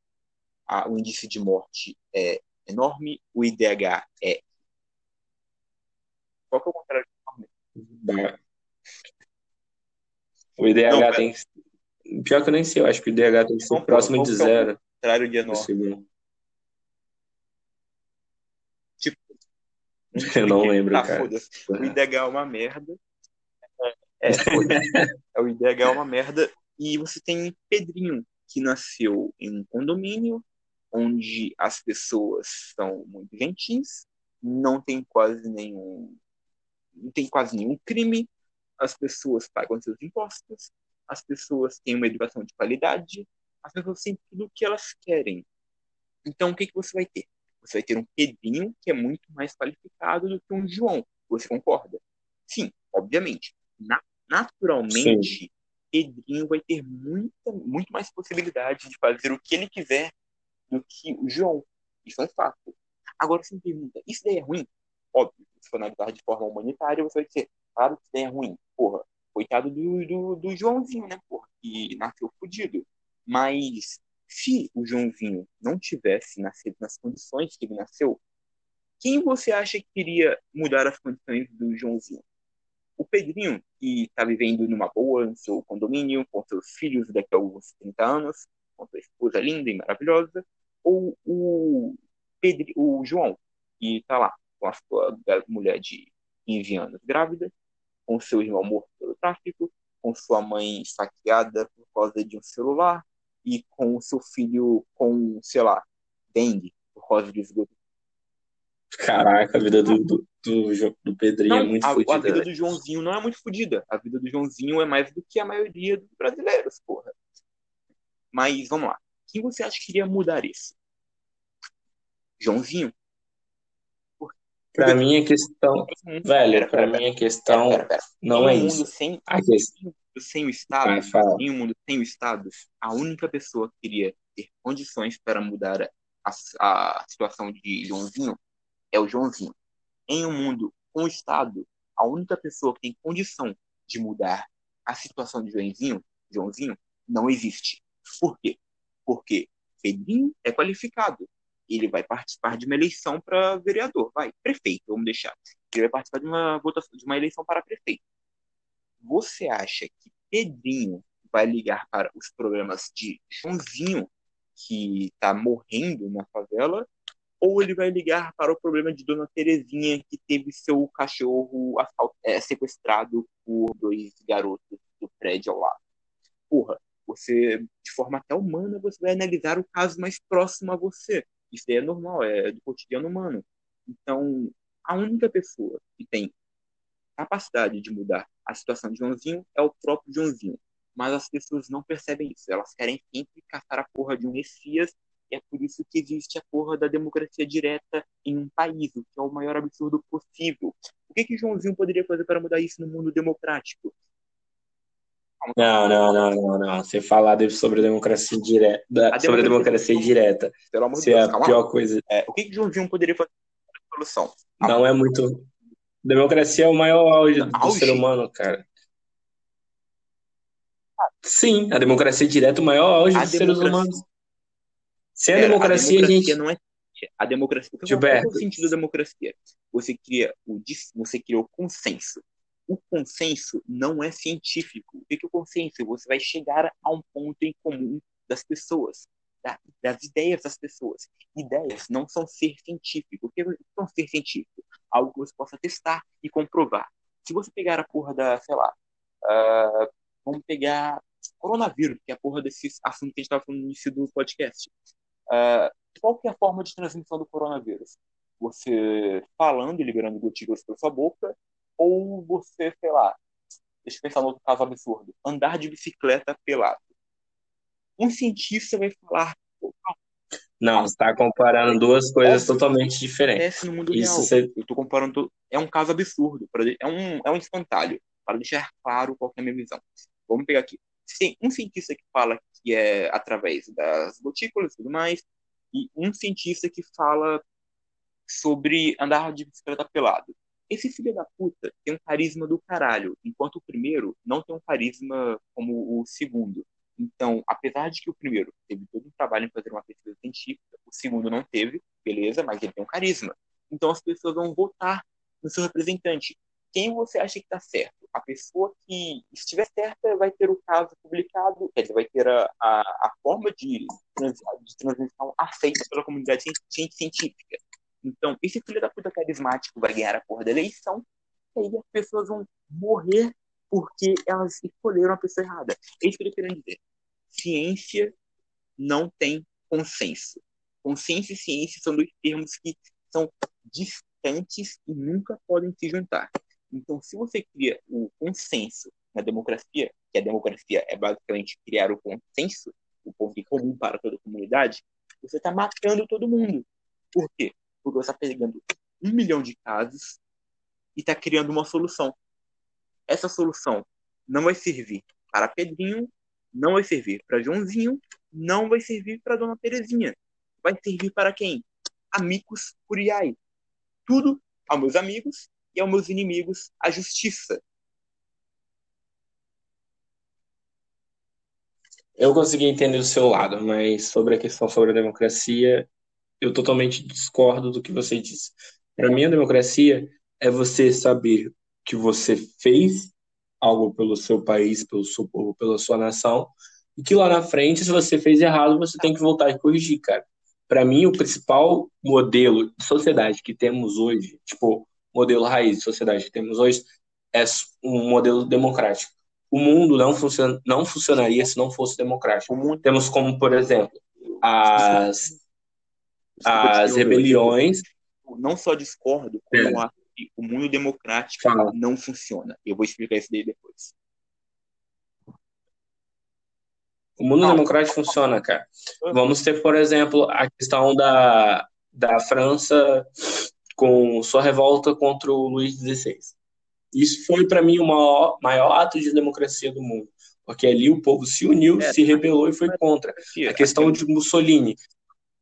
a, o índice de morte é enorme, o IDH é. Qual que é o contrário de enorme? O IDH Não, tem. Pior que eu nem sei, eu acho que o IDH tem que ser próximo de zero. É o contrário de enorme. Tipo. <laughs> Eu não lembro, tá, cara. O IDH é uma merda é, <laughs> é, o IDH é uma merda. E você tem Pedrinho, que nasceu em um condomínio onde as pessoas são muito gentis, não tem quase nenhum não tem quase nenhum crime, as pessoas pagam seus impostos, as pessoas têm uma educação de qualidade, as pessoas têm tudo o que elas querem. Então, o que, que você vai ter? Você vai ter um Pedrinho que é muito mais qualificado do que um João. Você concorda? Sim, obviamente na, naturalmente, Sim. Pedrinho vai ter muita, muito mais possibilidade de fazer o que ele quiser do que o João. Isso é um fato. Agora você me pergunta, isso daí é ruim? Óbvio, se for analisar de forma humanitária, você vai dizer, claro que isso daí é ruim. Porra, coitado do, do, do Joãozinho, né, porra, que nasceu fodido. Mas se o Joãozinho não tivesse nascido nas condições que ele nasceu, quem você acha que iria mudar as condições do Joãozinho? O Pedrinho, que está vivendo numa boa no seu condomínio, com seus filhos daqui a alguns 30 anos, com sua esposa linda e maravilhosa, ou o, Pedro, o João, que está lá com a sua mulher de 15 anos grávida, com seu irmão morto pelo tráfico, com sua mãe saqueada por causa de um celular e com seu filho com, sei lá, dengue por causa de esgoto. Caraca, a vida do, do, do, do Pedrinho é não, é muito a, fodida. A vida do Joãozinho não é muito fodida. A vida do Joãozinho é mais do que a maioria dos brasileiros, porra. Mas vamos lá. Quem você acha que iria mudar isso? Joãozinho? Pra mim a questão. Velho, pra mim a questão pera, pera, pera. não é um isso. Sem, a questão... sem o Estado, ah, em um mundo sem o Estado, a única pessoa que iria ter condições para mudar a, a situação de Joãozinho é o Joãozinho. Em um mundo com o Estado, a única pessoa que tem condição de mudar a situação de Joãozinho, Joãozinho não existe. Por quê? Porque Pedrinho é qualificado. ele vai participar de uma eleição para vereador, vai, prefeito, vamos deixar. Ele vai participar de uma votação, de uma eleição para prefeito. Você acha que Pedrinho vai ligar para os problemas de Joãozinho, que está morrendo na favela, ou ele vai ligar para o problema de Dona Terezinha, que teve seu cachorro é, sequestrado por dois garotos do prédio ao lado. Porra, você, de forma até humana, você vai analisar o caso mais próximo a você. Isso é normal, é do cotidiano humano. Então, a única pessoa que tem capacidade de mudar a situação de Joãozinho é o próprio Joãozinho. Mas as pessoas não percebem isso. Elas querem sempre caçar a porra de um Messias é por isso que existe a porra da democracia direta em um país, o que é o maior absurdo possível. O que, que Joãozinho poderia fazer para mudar isso no mundo democrático? Não, não, não, não, não. Você falar sobre democracia direta, a sobre democracia, democracia direta, pelo amor de Deus, é a pior coisa. É, o que, que Joãozinho poderia fazer para solução? Não é muito. Democracia é o maior auge do auge? ser humano, cara. Sim, a democracia direta é o maior auge a dos democracia... seres humanos. Sem a, democracia, a democracia, gente. Não é a democracia. Qual é o sentido da democracia? Você cria o, você cria o consenso. O consenso não é científico. O que é o consenso? Você vai chegar a um ponto em comum das pessoas, das ideias das pessoas. Ideias não são ser científico. O que é ser científico? Algo que você possa testar e comprovar. Se você pegar a porra da, sei lá, uh, vamos pegar coronavírus, que é a porra desse assunto que a gente estava falando no início do podcast. Uh, qual é a forma de transmissão do coronavírus? Você falando e liberando gotículas pela sua boca, ou você, sei lá, deixa eu pensar no outro caso absurdo, andar de bicicleta pelado. Um cientista vai falar. Não, você está comparando duas coisas totalmente diferentes. No mundo Isso real. Você... Eu estou comparando. É um caso absurdo. É um, é um espantalho. Para deixar claro qual é a minha visão. Vamos pegar aqui. Tem um cientista que fala que é através das gotículas e tudo mais, e um cientista que fala sobre andar de bicicleta pelado. Esse filho da puta tem um carisma do caralho, enquanto o primeiro não tem um carisma como o segundo. Então, apesar de que o primeiro teve todo um trabalho em fazer uma pesquisa científica, o segundo não teve, beleza, mas ele tem um carisma. Então as pessoas vão votar no seu representante quem você acha que está certo? A pessoa que estiver certa vai ter o caso publicado, quer dizer, vai ter a, a, a forma de, de transmissão aceita pela comunidade científica. Então, esse filho da puta carismático vai ganhar a porra da eleição, e aí as pessoas vão morrer porque elas escolheram a pessoa errada. É isso que eu estou querendo dizer. Ciência não tem consenso. Consenso e ciência são dois termos que são distantes e nunca podem se juntar. Então, se você cria o consenso na democracia, que a democracia é basicamente criar o consenso, o ponto em comum para toda a comunidade, você está matando todo mundo. Por quê? Porque você está pegando um milhão de casos e está criando uma solução. Essa solução não vai servir para Pedrinho, não vai servir para Joãozinho, não vai servir para Dona Terezinha. Vai servir para quem? Amigos curiai. Tudo aos meus amigos e aos meus inimigos a justiça. Eu consegui entender o seu lado, mas sobre a questão sobre a democracia, eu totalmente discordo do que você disse. Para mim, a democracia é você saber que você fez algo pelo seu país, pelo seu povo, pela sua nação, e que lá na frente, se você fez errado, você tem que voltar e corrigir, cara. Para mim, o principal modelo de sociedade que temos hoje, tipo, modelo raiz de sociedade que temos hoje é um modelo democrático. O mundo não, funciona, não funcionaria se não fosse democrático. Temos como, por exemplo, as, as rebeliões. Não só discordo, como é. o mundo democrático Fala. não funciona. Eu vou explicar isso daí depois. O mundo democrático funciona, cara. Vamos ter, por exemplo, a questão da, da França com sua revolta contra o Luís XVI. Isso foi, para mim, o maior, maior ato de democracia do mundo, porque ali o povo se uniu, é, se rebelou e foi contra. A questão de Mussolini,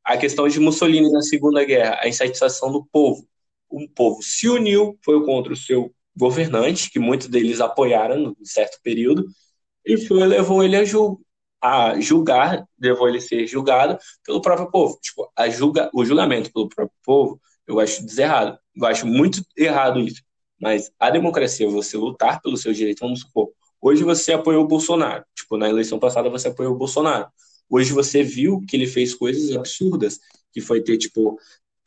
a questão de Mussolini na Segunda Guerra, a insatisfação do povo. O povo se uniu, foi contra o seu governante, que muitos deles apoiaram no certo período, e foi levou ele a julgo. a julgar, devo ele ser julgado pelo próprio povo. Tipo, a julga, o julgamento pelo próprio povo, eu acho deserrado. Eu acho muito errado isso. Mas a democracia, você lutar pelo seu direito, vamos supor, hoje você apoiou o Bolsonaro. Tipo, na eleição passada você apoiou o Bolsonaro. Hoje você viu que ele fez coisas absurdas, que foi ter, tipo,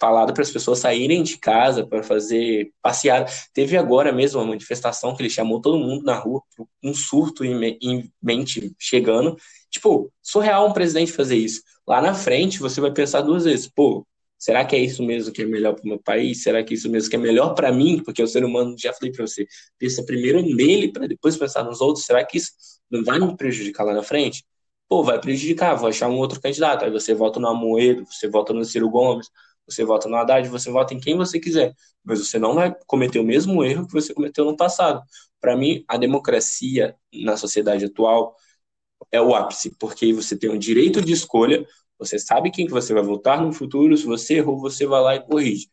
falado para as pessoas saírem de casa para fazer passeada. Teve agora mesmo uma manifestação que ele chamou todo mundo na rua, um surto em mente chegando. Tipo, surreal um presidente fazer isso. Lá na frente você vai pensar duas vezes, pô, será que é isso mesmo que é melhor para o meu país? Será que é isso mesmo que é melhor para mim? Porque o ser humano, já falei para você, pensa primeiro nele para depois pensar nos outros. Será que isso não vai me prejudicar lá na frente? Pô, vai prejudicar, vou achar um outro candidato. Aí você vota no Amoedo, você vota no Ciro Gomes, você vota no Haddad, você vota em quem você quiser, mas você não vai cometer o mesmo erro que você cometeu no passado. Para mim, a democracia na sociedade atual é o ápice, porque você tem o direito de escolha, você sabe quem que você vai votar no futuro, se você errou, você vai lá e corrige.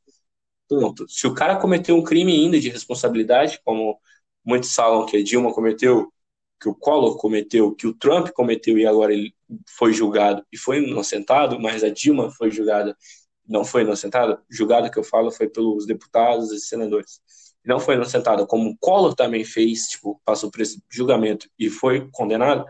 Ponto. Se o cara cometeu um crime ainda de responsabilidade, como muitos falam que a Dilma cometeu, que o Collor cometeu, que o Trump cometeu e agora ele foi julgado e foi inocentado, mas a Dilma foi julgada não foi inocentada, julgada que eu falo foi pelos deputados e senadores, não foi inocentada, como o Collor também fez, tipo, passou por esse julgamento e foi condenado,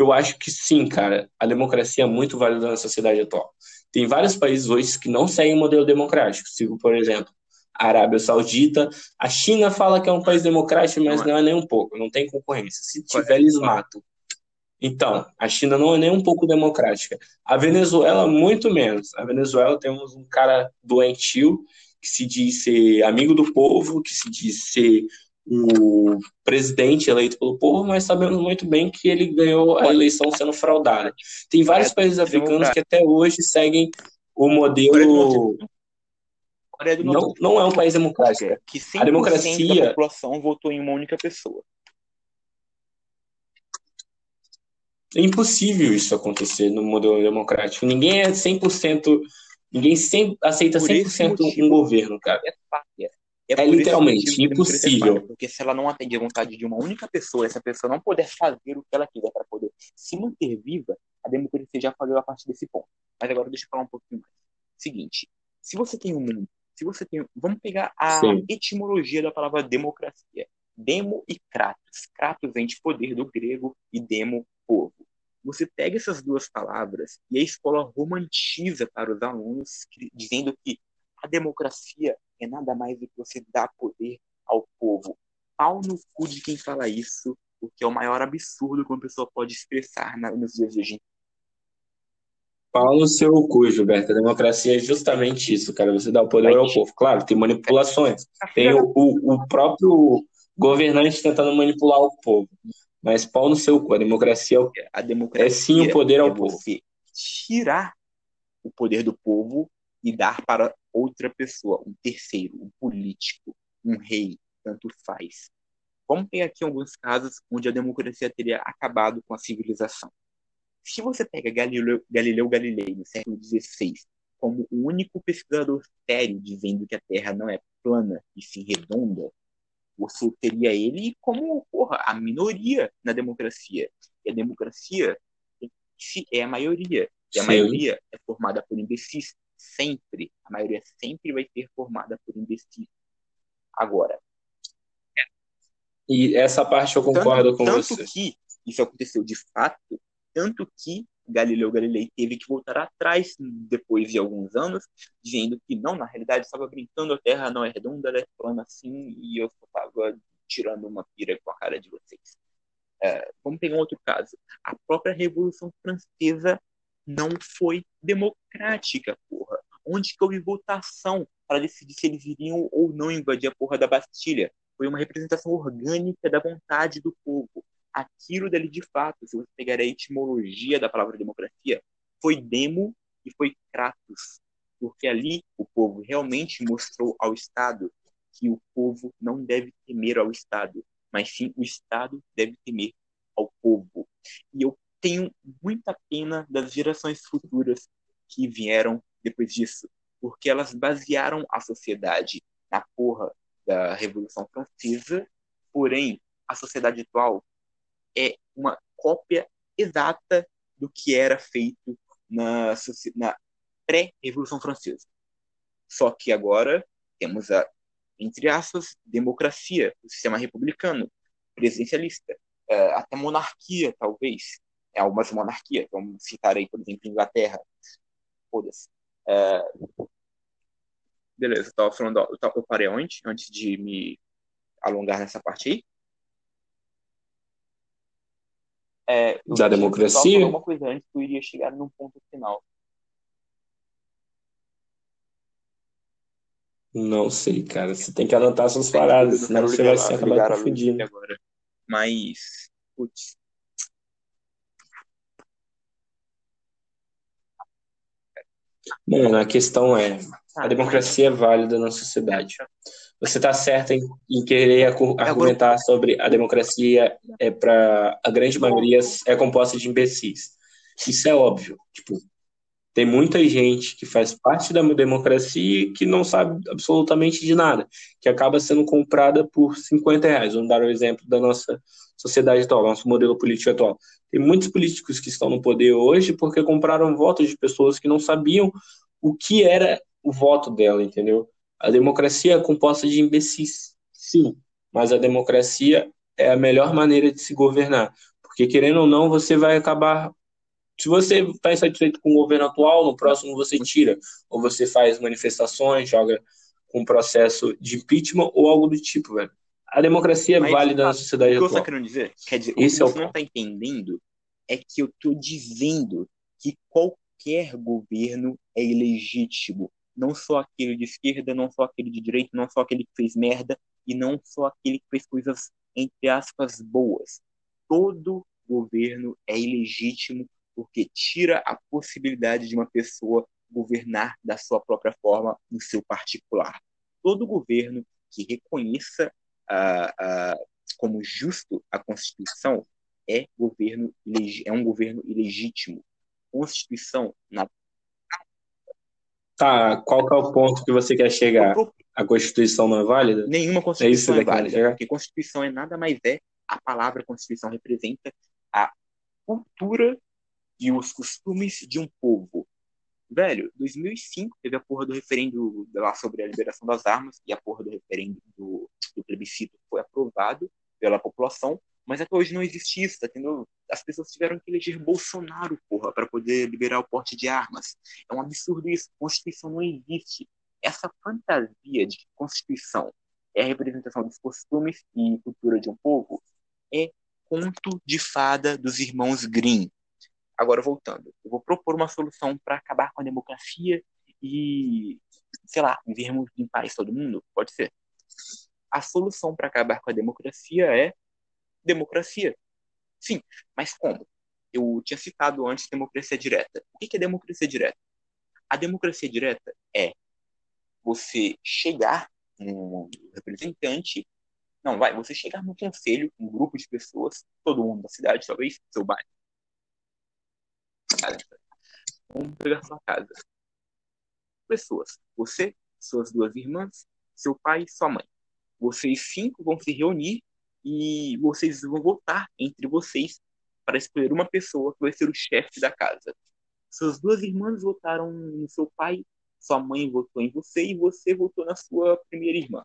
eu acho que sim, cara, a democracia é muito válida na sociedade atual. Tem vários países hoje que não seguem o modelo democrático, sigo, por exemplo, a Arábia Saudita, a China fala que é um país democrático, mas não é nem um pouco, não tem concorrência. Se tiver, eles matam. Então, a China não é nem um pouco democrática. A Venezuela, muito menos. A Venezuela temos um cara doentio que se diz ser amigo do povo, que se diz ser o presidente eleito pelo povo, mas sabemos muito bem que ele ganhou a eleição sendo fraudada. Tem vários países africanos que até hoje seguem o modelo. Não, não é um país democrático. Que a democracia. A população votou em uma única pessoa. É impossível isso acontecer no modelo democrático. Ninguém é 100%, ninguém sempre aceita 100% motivo, um governo, cara. É, é, é literalmente impossível. porque se ela não atende a vontade de uma única pessoa, essa pessoa não puder fazer o que ela quiser para poder se manter viva, a democracia já falhou a partir desse ponto. Mas agora deixa eu falar um pouquinho mais. Seguinte, se você tem um mundo, se você tem, vamos pegar a Sim. etimologia da palavra democracia. Demo e kratos. Kratos vem de poder do grego e demo povo. Você pega essas duas palavras e a escola romantiza para os alunos, dizendo que a democracia é nada mais do que você dar poder ao povo. Pau no cu de quem fala isso, porque é o maior absurdo que uma pessoa pode expressar nos dias de hoje. Pau no seu cu, Gilberto. A democracia é justamente isso, cara. Você dá o poder ao povo. Claro, tem manipulações. Tem o, o, o próprio governante tentando manipular o povo. Mas pau no seu cu. A democracia, é a democracia é sim o poder ao é povo. Você tirar o poder do povo e dar para outra pessoa, um terceiro, um político, um rei, tanto faz. Vamos pegar aqui alguns casos onde a democracia teria acabado com a civilização. Se você pega Galileu, Galileu Galilei, no século XVI, como o único pesquisador sério dizendo que a Terra não é plana e sim redonda, você teria ele como porra, a minoria na democracia. E a democracia é a maioria. E a Sim. maioria é formada por imbecis. Sempre. A maioria sempre vai ser formada por imbecis. Agora. E essa parte eu concordo tanto, com tanto você. Tanto que isso aconteceu de fato, tanto que Galileu Galilei teve que voltar atrás depois de alguns anos, dizendo que não, na realidade estava brincando, a Terra não é redonda, ela é plana assim, e eu estava tirando uma pira com a cara de vocês. É, vamos pegar um outro caso. A própria Revolução Francesa não foi democrática, porra. Onde que houve votação para decidir se eles iriam ou não invadir a porra da Bastilha? Foi uma representação orgânica da vontade do povo aquilo dele de fato, se você pegar a etimologia da palavra democracia, foi demo e foi kratos, porque ali o povo realmente mostrou ao Estado que o povo não deve temer ao Estado, mas sim o Estado deve temer ao povo. E eu tenho muita pena das gerações futuras que vieram depois disso, porque elas basearam a sociedade na porra da Revolução Francesa, porém a sociedade atual é uma cópia exata do que era feito na, na pré-Revolução Francesa. Só que agora temos a, entre aspas, democracia, o sistema republicano, presidencialista, é, até monarquia, talvez. É algumas monarquias, vamos citar aí, por exemplo, Inglaterra. Foda-se. É, beleza, eu tava falando, eu parei onde? Antes de me alongar nessa parte aí? É, da democracia? uma coisa antes que eu iria chegar num ponto final. Não sei, cara. Você tem que anotar suas paradas, senão você vai se acabar confundindo. Agora. Mas, putz. Mano, a questão é: a democracia é válida na sociedade. Você está certo em, em, querer argumentar sobre a democracia é para a grande maioria é composta de imbecis. Isso é óbvio. Tipo, tem muita gente que faz parte da democracia que não sabe absolutamente de nada, que acaba sendo comprada por 50 reais. Vamos dar o um exemplo da nossa sociedade atual, nosso modelo político atual. Tem muitos políticos que estão no poder hoje porque compraram votos de pessoas que não sabiam o que era o voto dela, entendeu? A democracia é composta de imbecis, sim, mas a democracia é a melhor maneira de se governar, porque querendo ou não, você vai acabar se você está insatisfeito com o governo atual, no próximo você tira. Ou você faz manifestações, joga com um processo de impeachment ou algo do tipo, velho. A democracia é Mas, válida na sociedade atual. O que você está querendo dizer? Quer dizer, Esse o que é você o... não está entendendo é que eu estou dizendo que qualquer governo é ilegítimo. Não só aquele de esquerda, não só aquele de direita, não só aquele que fez merda e não só aquele que fez coisas, entre aspas, boas. Todo governo é ilegítimo porque tira a possibilidade de uma pessoa governar da sua própria forma no seu particular. Todo governo que reconheça como justo a Constituição é governo é um governo ilegítimo. Constituição na Tá, qual é o ponto que você quer chegar? A Constituição não é válida? Nenhuma Constituição é, é válida, porque Constituição é nada mais é a palavra Constituição representa a cultura e os costumes de um povo. Velho, 2005 teve a porra do referendo lá sobre a liberação das armas e a porra do referendo do, do plebiscito foi aprovado pela população, mas até hoje não existe isso, tá tendo... As pessoas tiveram que eleger Bolsonaro, porra, para poder liberar o porte de armas. É um absurdo isso. Constituição não existe. Essa fantasia de Constituição é a representação dos costumes e cultura de um povo é conto de fada dos irmãos Grimm. Agora, voltando, eu vou propor uma solução para acabar com a democracia e, sei lá, vivermos em paz todo mundo? Pode ser. A solução para acabar com a democracia é democracia. Sim, mas como? Eu tinha citado antes democracia direta. O que é democracia direta? A democracia direta é você chegar um representante, não, vai, você chegar no conselho, um grupo de pessoas, todo mundo da cidade, talvez, seu bairro, Vamos pegar sua casa. Pessoas. Você, suas duas irmãs, seu pai e sua mãe. Vocês cinco vão se reunir e vocês vão votar entre vocês para escolher uma pessoa que vai ser o chefe da casa. Suas duas irmãs votaram no seu pai, sua mãe votou em você e você votou na sua primeira irmã.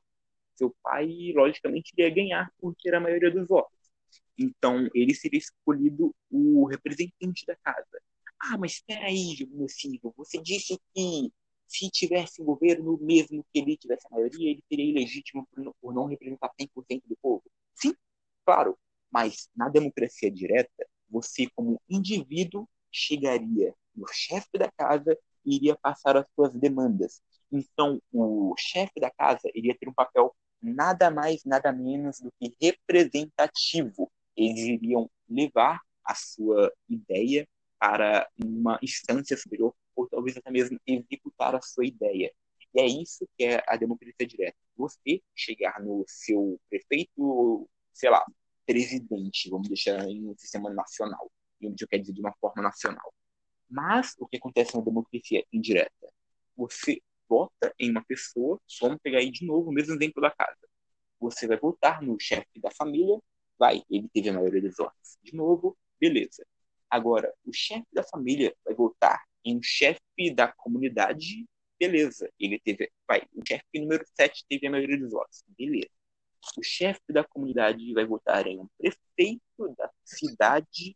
Seu pai, logicamente, iria ganhar por ter a maioria dos votos. Então, ele seria escolhido o representante da casa. Ah, mas espera aí, meu você disse que se tivesse governo, mesmo que ele tivesse a maioria, ele seria ilegítimo por não representar 100% do povo. Sim, claro, mas na democracia direta, você como indivíduo chegaria no chefe da casa e iria passar as suas demandas. Então, o chefe da casa iria ter um papel nada mais, nada menos do que representativo. Eles iriam levar a sua ideia para uma instância superior, ou talvez até mesmo executar a sua ideia. E é isso que é a democracia direta. Você chegar no seu prefeito, sei lá, presidente, vamos deixar em um sistema nacional, onde eu quero dizer de uma forma nacional. Mas o que acontece na democracia indireta? Você vota em uma pessoa, vamos pegar aí de novo o mesmo exemplo da casa. Você vai votar no chefe da família, vai, ele teve a maioria dos votos. De novo, beleza Agora, o chefe da família vai votar em um chefe da comunidade, beleza. Ele teve, vai, o chefe número 7 teve a maioria dos votos, beleza. O chefe da comunidade vai votar em um prefeito da cidade,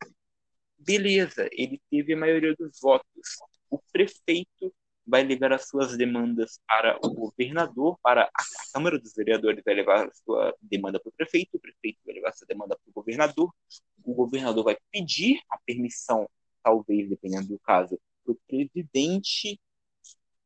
beleza. Ele teve a maioria dos votos. O prefeito vai levar as suas demandas para o governador, para a Câmara dos Vereadores vai levar a sua demanda para o prefeito, o prefeito vai levar a sua demanda para o governador, o governador vai pedir a permissão, talvez, dependendo do caso, para o presidente,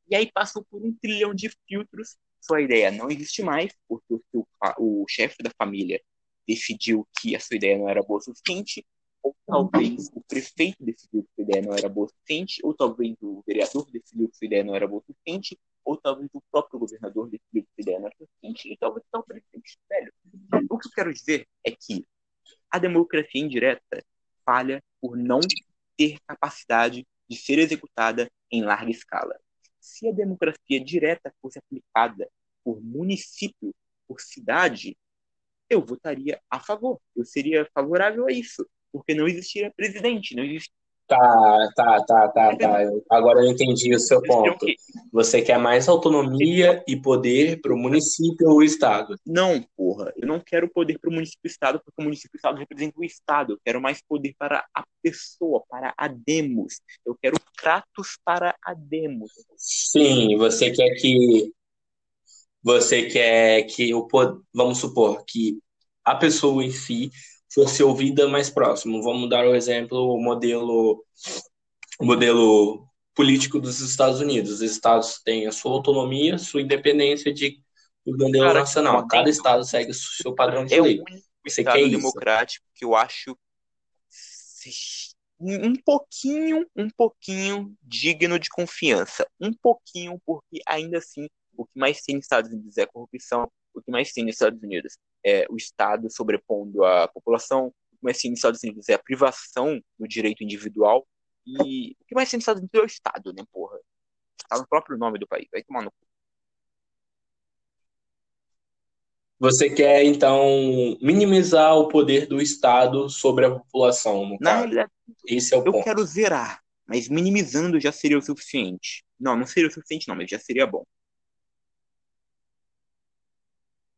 e aí passou por um trilhão de filtros. Sua ideia não existe mais, porque o, o chefe da família decidiu que a sua ideia não era boa o suficiente, ou talvez o prefeito decidiu que sua ideia não era boa o suficiente, ou talvez o vereador decidiu que sua ideia não era boa o suficiente, ou talvez o próprio governador decidiu que sua ideia não era suficiente, e talvez o presidente. Velho, o que eu quero dizer é que a democracia indireta falha por não ter capacidade de ser executada em larga escala. Se a democracia direta fosse aplicada por município, por cidade, eu votaria a favor. Eu seria favorável a isso porque não existia presidente, não existia. Tá, tá, tá, tá, tá. Agora eu entendi o seu ponto. Você quer mais autonomia e poder para o município ou o Estado? Não, porra. Eu não quero poder para o município e Estado, porque o município e o Estado representam o Estado. Eu quero mais poder para a pessoa, para a demos. Eu quero tratos para a demos. Sim, você quer que. Você quer que o. Vamos supor que a pessoa em si fosse ouvida mais próximo. Vamos dar o exemplo, o modelo, o modelo político dos Estados Unidos. Os estados têm a sua autonomia, sua independência de modelo Cara, nacional. Cada estado segue o seu padrão de é lei. É o único Você estado quer democrático isso? que eu acho um pouquinho, um pouquinho digno de confiança. Um pouquinho, porque ainda assim o que mais tem nos Estados Unidos é corrupção, o que mais tem nos Estados Unidos é o Estado sobrepondo a população, o que mais tem nos Estados Unidos é a privação do direito individual, e o que mais tem nos Estados Unidos é o Estado, né, porra? Tá no próprio nome do país, vai tomar no cu. Você quer, então, minimizar o poder do Estado sobre a população, no Na caso. Esse é o eu ponto. quero zerar, mas minimizando já seria o suficiente. Não, não seria o suficiente, não, mas já seria bom.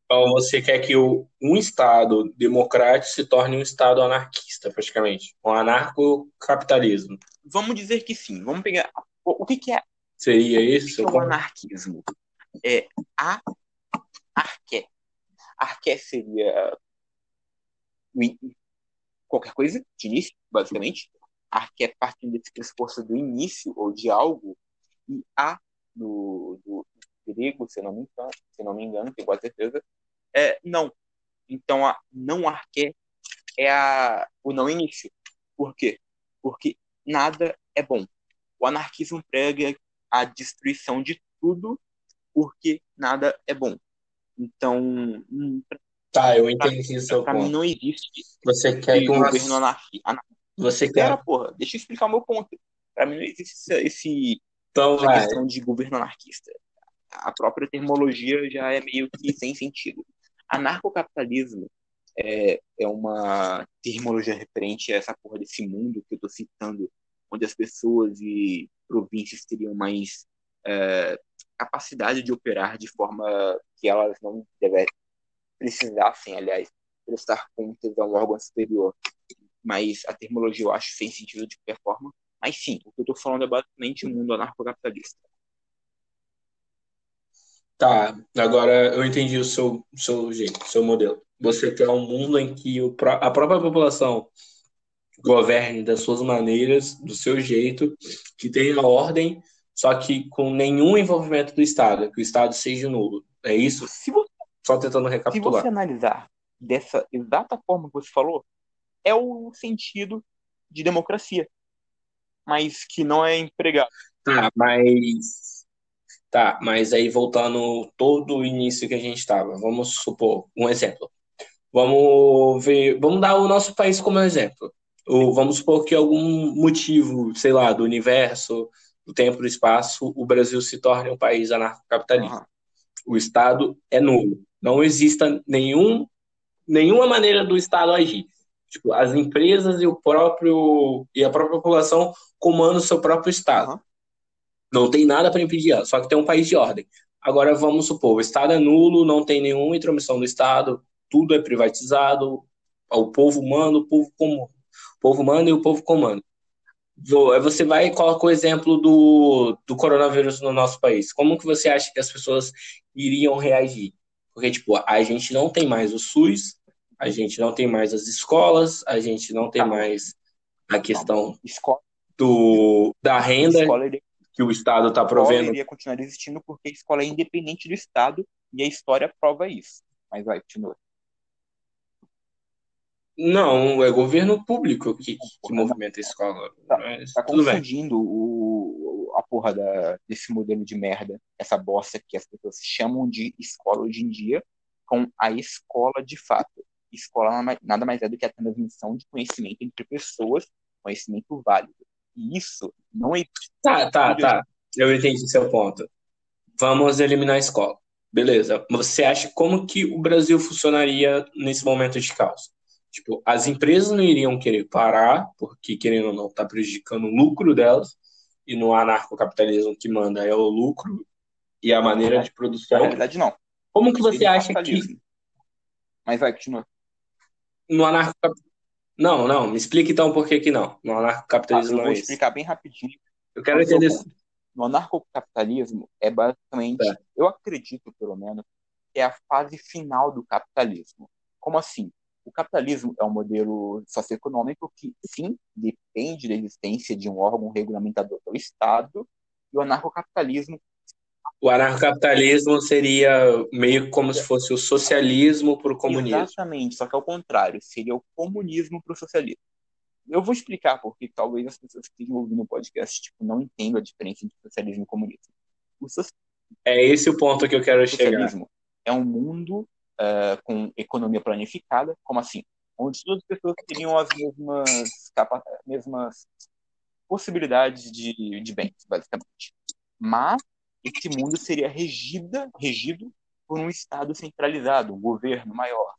Então você quer que o, um Estado democrático se torne um Estado anarquista, praticamente. Um anarcocapitalismo. Vamos dizer que sim. Vamos pegar. O, o que, que, é. Seria isso? O que é o anarquismo? É a arqué. Arqué seria qualquer coisa, de início, basicamente. Arqué partindo desse pressuposto do início ou de algo. E a, do, do grego, se não me engano, se não me engano, tenho quase certeza, é não. Então, a não arqué é a, o não início. Por quê? Porque nada é bom. O anarquismo prega a destruição de tudo porque nada é bom. Então, hum, tá, eu entendi seu pra ponto. mim não existe Você quer que governo anarquista. Você quer? porra, deixa eu explicar o meu ponto. Para mim não existe esse, esse então, essa questão de governo anarquista. A própria termologia já é meio que sem sentido. Anarcocapitalismo é, é uma terminologia referente a essa porra desse mundo que eu estou citando, onde as pessoas e províncias teriam mais é, capacidade de operar de forma que elas não precisassem, aliás, prestar contas a um órgão superior. Mas a terminologia eu acho sem sentido de qualquer forma. Mas sim, o que eu estou falando é basicamente o mundo anarcocapitalista. Tá, agora eu entendi o seu, seu jeito, o seu modelo. Você quer um mundo em que o, a própria população governe das suas maneiras, do seu jeito, que tenha ordem, só que com nenhum envolvimento do Estado, que o Estado seja nulo. É isso? Se você, só tentando recapitular. Se você analisar dessa exata forma que você falou, é o sentido de democracia, mas que não é empregado. Tá, mas Tá, mas aí voltando todo o início que a gente estava, vamos supor um exemplo. Vamos ver, vamos dar o nosso país como exemplo. Ou vamos supor que algum motivo, sei lá, do universo, do tempo, do espaço, o Brasil se torne um país anarcocapitalista. Uhum. O Estado é nulo. Não exista nenhum, nenhuma maneira do Estado agir. Tipo, as empresas e o próprio e a própria população comandam o seu próprio estado. Uhum. Não tem nada para impedir só que tem um país de ordem. Agora vamos supor, o estado é nulo, não tem nenhuma intromissão do estado, tudo é privatizado, o povo manda, o povo comanda. O povo manda e o povo comanda. Você vai e coloca o exemplo do, do coronavírus no nosso país. Como que você acha que as pessoas iriam reagir? Porque, tipo, a gente não tem mais o SUS, a gente não tem mais as escolas, a gente não tem mais a questão do, da renda que o Estado está provendo. A escola iria continuar existindo porque a escola é independente do Estado e a história prova isso. Mas vai, continua. Não, é governo público que, que movimenta a escola. Tá, tá confundindo o, a porra da, desse modelo de merda, essa bosta que as pessoas chamam de escola hoje em dia, com a escola de fato. Escola nada mais é do que a transmissão de conhecimento entre pessoas, conhecimento válido. E isso não é. Tá, tá, tá. Eu entendi seu ponto. Vamos eliminar a escola. Beleza. Você acha como que o Brasil funcionaria nesse momento de caos? Tipo, as empresas não iriam querer parar, porque, querendo ou não, está prejudicando o lucro delas, e no anarcocapitalismo que manda é o lucro e a maneira de produção. Na realidade, não. Como que você acha que. Mas vai, continua. No anarcocapitalismo. Não, não, me explique então por que, que não. No anarcocapitalismo ah, eu vou é explicar bem rapidinho. Eu quero entender. No anarcocapitalismo é basicamente, é. eu acredito pelo menos, que é a fase final do capitalismo. Como assim? O capitalismo é um modelo socioeconômico que, sim, depende da existência de um órgão regulamentador do Estado, e o anarcocapitalismo. O anarcocapitalismo seria meio como se fosse o socialismo para o comunismo. Exatamente, só que ao contrário, seria o comunismo para o socialismo. Eu vou explicar porque talvez as pessoas que estejam ouvindo o podcast tipo, não entendam a diferença entre socialismo e comunismo. O. É esse o ponto que eu quero chegar. É um mundo uh, com economia planificada, como assim? Onde todas as pessoas teriam as mesmas, capa mesmas possibilidades de, de bens, basicamente. Mas esse mundo seria regida, regido por um Estado centralizado, um governo maior.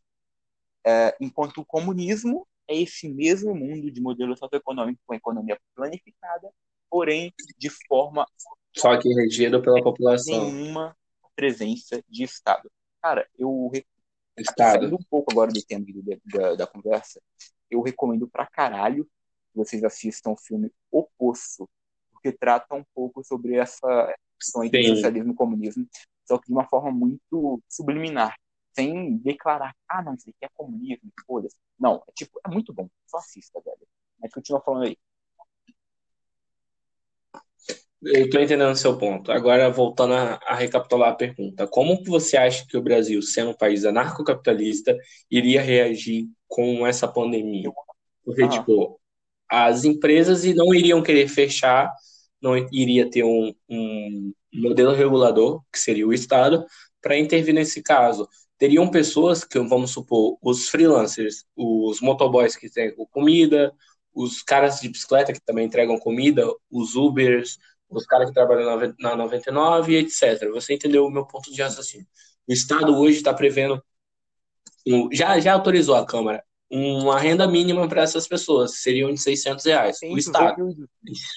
Uh, enquanto o comunismo é esse mesmo mundo de modelo socioeconômico com economia planificada, porém de forma só que regido pela população. Nenhuma presença de Estado. Cara, eu saindo um pouco agora do tema da, da conversa, eu recomendo pra caralho que vocês assistam o filme O Poço, porque trata um pouco sobre essa questão entre socialismo e comunismo, só que de uma forma muito subliminar, sem declarar, ah, não, isso aqui é comunismo, foda-se. Não, é tipo, é muito bom, só assista, velho. Mas continua falando aí. Eu estou entendendo o seu ponto. Agora, voltando a, a, recapitular a pergunta. Como que você acha que o Brasil, sendo um país anarcocapitalista, iria reagir com essa pandemia? Porque, ah. tipo, as empresas não iriam querer fechar, não iria ter um, um modelo regulador, que seria o Estado, para intervir nesse caso. Teriam pessoas que, vamos supor, os freelancers, os motoboys que entregam comida, os caras de bicicleta que também entregam comida, os Ubers, os caras que trabalham na, na 99, etc. Você entendeu o meu ponto de raciocínio. O Estado hoje está prevendo, já, já autorizou a Câmara, uma renda mínima para essas pessoas, seriam de 600 reais. Sim, o Estado.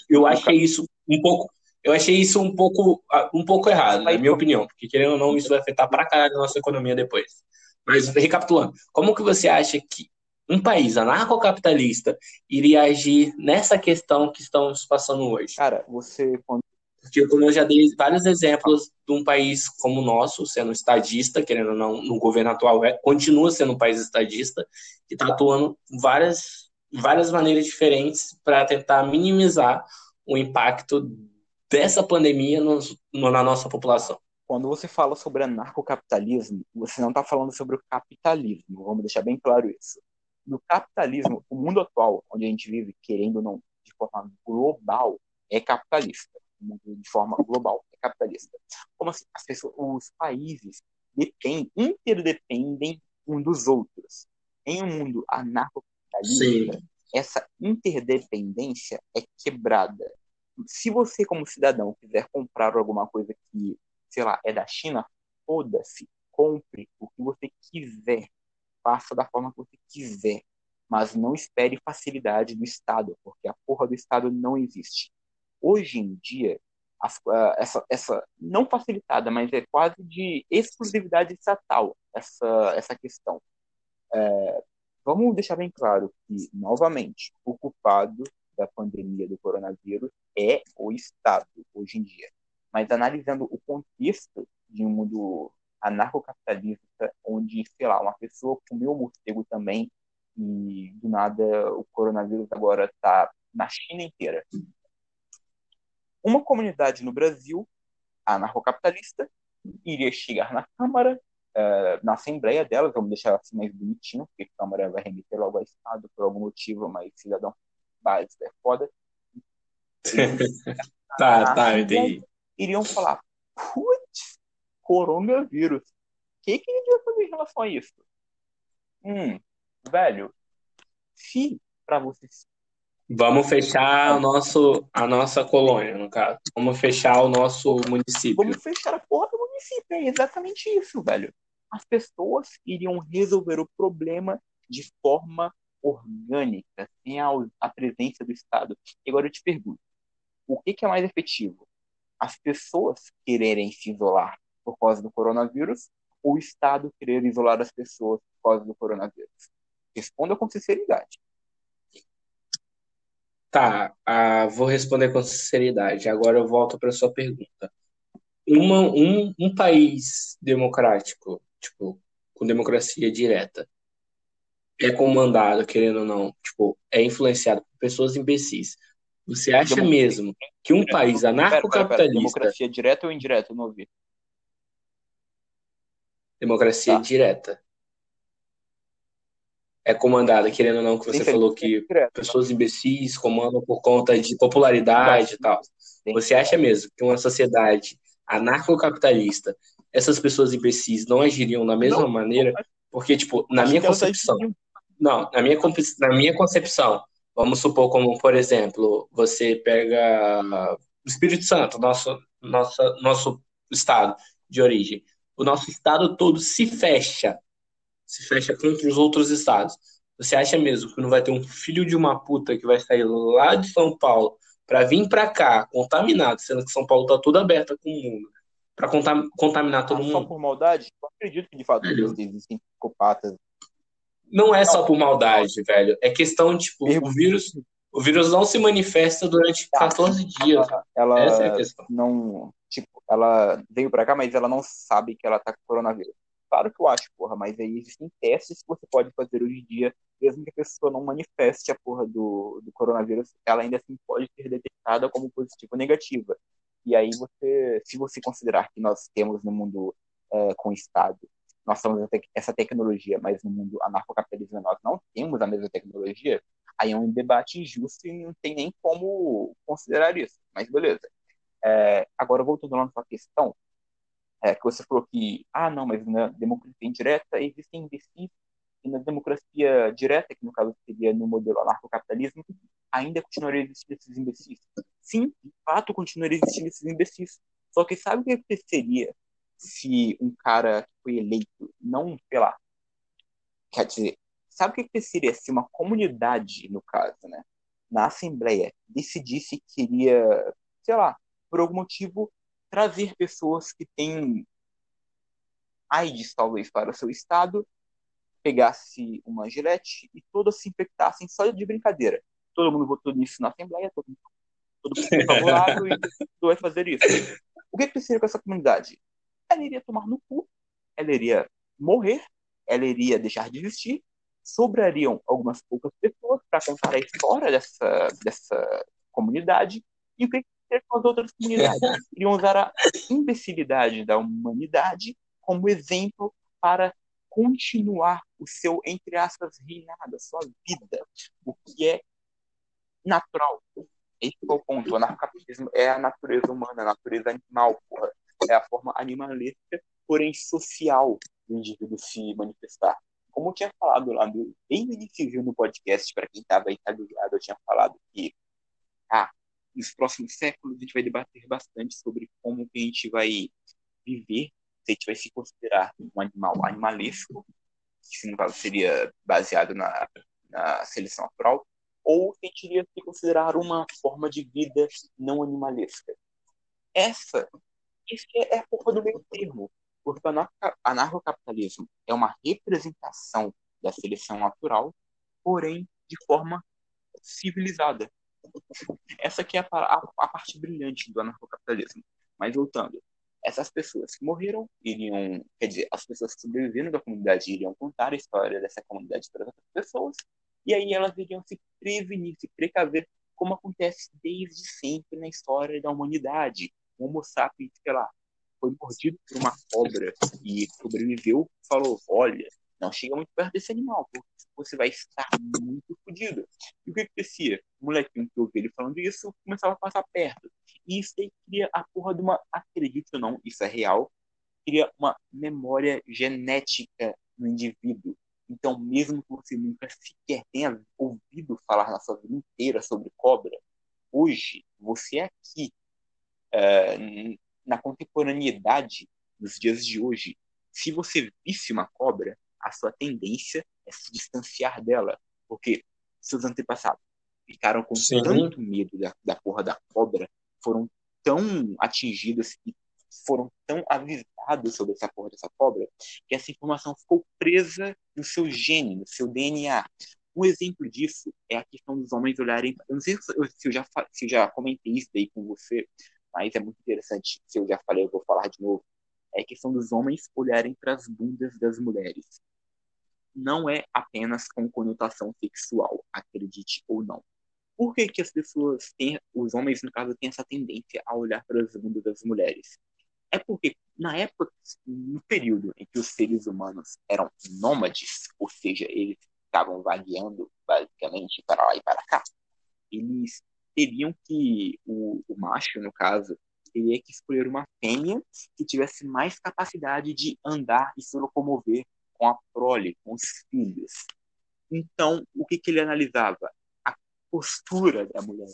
Eu achei isso um pouco. Eu achei isso um pouco, um pouco errado, na minha opinião, porque querendo ou não, isso vai afetar para caralho a nossa economia depois. Mas, recapitulando, como que você acha que um país anarcocapitalista iria agir nessa questão que estamos passando hoje? Cara, você porque como eu já dei vários exemplos de um país como o nosso, sendo estadista, querendo ou não, no governo atual é, continua sendo um país estadista, que está atuando várias, várias maneiras diferentes para tentar minimizar o impacto dessa pandemia no, no, na nossa população. Quando você fala sobre anarcocapitalismo, você não está falando sobre o capitalismo, vamos deixar bem claro isso no capitalismo, o mundo atual, onde a gente vive, querendo ou não, de forma global, é capitalista. De forma global, é capitalista. Como assim? As pessoas, os países dependem, interdependem um dos outros. Em um mundo anarcocapitalista, essa interdependência é quebrada. Se você, como cidadão, quiser comprar alguma coisa que, sei lá, é da China, foda-se, compre o que você quiser faça da forma que você quiser. mas não espere facilidade do Estado, porque a porra do Estado não existe. Hoje em dia, as, uh, essa, essa não facilitada, mas é quase de exclusividade estatal essa, essa questão. É, vamos deixar bem claro que, novamente, o culpado da pandemia do coronavírus é o Estado, hoje em dia. Mas analisando o contexto de um mundo anarcocapitalista, onde, sei lá, uma pessoa comeu morcego também e, do nada, o coronavírus agora está na China inteira. Uma comunidade no Brasil, anarcocapitalista, iria chegar na Câmara, uh, na Assembleia delas, vamos deixar assim mais bonitinho, porque a Câmara vai remeter logo ao Estado por algum motivo, mas cidadão básico é foda. <laughs> tá, tá, entendi. Iriam falar, putz, coronavírus. O que, que a gente vai fazer em relação a isso? Hum, velho, se para vocês Vamos fechar o nosso, a nossa colônia, no caso. Vamos fechar o nosso município. Vamos fechar a porra do município. É exatamente isso, velho. As pessoas iriam resolver o problema de forma orgânica, sem a, a presença do Estado. E agora eu te pergunto: o que, que é mais efetivo? As pessoas quererem se isolar por causa do coronavírus ou o Estado querer isolar as pessoas por causa do coronavírus? Responda com sinceridade. Tá, ah, vou responder com sinceridade. Agora eu volto para sua pergunta. Uma, um, um país democrático, tipo, com democracia direta, é comandado, querendo ou não, tipo, é influenciado por pessoas imbecis. Você acha democracia. mesmo que um país anarcocapitalista. Democracia direta ou indireta? Eu não ouvi. Democracia tá. direta é comandada, querendo ou não, que você falou que pessoas imbecis comandam por conta de popularidade e tal. Você acha mesmo que uma sociedade anarcocapitalista, essas pessoas imbecis não agiriam da mesma não, maneira? Porque, tipo, na minha concepção. Não, na minha, na minha concepção, vamos supor como, por exemplo, você pega o Espírito Santo, nosso, nosso, nosso estado de origem. O nosso estado todo se fecha se fecha contra os outros estados. Você acha mesmo que não vai ter um filho de uma puta que vai sair lá de São Paulo para vir para cá contaminado, sendo que São Paulo tá tudo aberta com o mundo, para contaminar todo ah, mundo? Só por maldade? Eu acredito que de fato velho. existem psicopatas. Não é só por maldade, velho. É questão, tipo, o vírus, o vírus não se manifesta durante 14 dias. Ela, Essa é a questão. Não, tipo, ela veio para cá, mas ela não sabe que ela tá com coronavírus. Claro que eu acho, porra, mas aí existem testes que você pode fazer hoje em dia, mesmo que a pessoa não manifeste a porra do, do coronavírus, ela ainda assim pode ser detectada como positiva ou negativa. E aí você, se você considerar que nós temos no mundo é, com Estado, nós temos essa tecnologia, mas no mundo anarcocapitalismo nós não temos a mesma tecnologia, aí é um debate injusto e não tem nem como considerar isso. Mas beleza. É, agora, voltando lá na sua questão, é, que você falou que, ah, não, mas na democracia indireta existem imbecis, e na democracia direta, que no caso seria no modelo anarcocapitalismo, ainda continuaria existindo esses imbecis. Sim, de fato continuaria existindo esses imbecis. Só que sabe o que aconteceria se um cara que foi eleito não, sei lá, quer dizer, sabe o que aconteceria se uma comunidade, no caso, né, na Assembleia, decidisse que iria, sei lá, por algum motivo, trazer pessoas que têm AIDS, talvez, para o seu estado, pegasse uma gilete e todas se infectassem só de brincadeira. Todo mundo votou nisso na Assembleia, todo mundo, todo mundo favorável e vai fazer isso. O que aconteceria com essa comunidade? Ela iria tomar no cu, ela iria morrer, ela iria deixar de existir, sobrariam algumas poucas pessoas para contar a história dessa, dessa comunidade, e o que ter com as outras comunidades. <laughs> Iriam usar a imbecilidade da humanidade como exemplo para continuar o seu, entre aspas, reinado, a sua vida, o que é natural. Esse é o ponto. O anarcapitalismo é a natureza humana, a natureza animal, porra. É a forma animalesca, porém social, do indivíduo se manifestar. Como eu tinha falado lá no, bem no início do podcast, para quem estava aí tá ligado, eu tinha falado que ah, nos próximos séculos, a gente vai debater bastante sobre como que a gente vai viver, se a gente vai se considerar um animal animalesco, que no caso seria baseado na, na seleção natural, ou a gente iria se considerar uma forma de vida não animalesca. Essa, isso é a porra do meio termo, porque o anarcocapitalismo é uma representação da seleção natural, porém de forma civilizada. Essa aqui é a, a, a parte brilhante do anarcocapitalismo. Mas voltando, essas pessoas que morreram iriam, quer dizer, as pessoas que sobreviveram da comunidade iriam contar a história dessa comunidade para outras pessoas, e aí elas iriam se prevenir, se precaver, como acontece desde sempre na história da humanidade. O Homo sapiens, sei lá, foi mordido por uma cobra e sobreviveu, falou: olha, não chega muito perto desse animal, porque você vai estar muito fodido. E o que acontecia? O molequinho que ouviu ele falando isso começava a passar perto. E isso aí cria a porra de uma, acredite ou não, isso é real, cria uma memória genética no indivíduo. Então, mesmo que você nunca sequer tenha ouvido falar na sua vida inteira sobre cobra, hoje, você é aqui, uh, na contemporaneidade dos dias de hoje, se você visse uma cobra, a sua tendência é se distanciar dela, porque seus antepassados ficaram com Sim. tanto medo da, da porra da cobra, foram tão atingidos e foram tão avisados sobre essa porra dessa cobra, que essa informação ficou presa no seu gene, no seu DNA. Um exemplo disso é a questão dos homens olharem. Eu não sei se eu, já, se eu já comentei isso daí com você, mas é muito interessante. Se eu já falei, eu vou falar de novo. É a questão dos homens olharem para as bundas das mulheres não é apenas com conotação sexual, acredite ou não. Por que, que as pessoas têm, os homens, no caso, têm essa tendência a olhar para as bundas das mulheres? É porque, na época, no período em que os seres humanos eram nômades, ou seja, eles estavam vagueando, basicamente, para lá e para cá, eles teriam que, o, o macho, no caso, teria que escolher uma fêmea que tivesse mais capacidade de andar e se locomover com a prole, com os filhos. Então, o que, que ele analisava? A postura da mulher,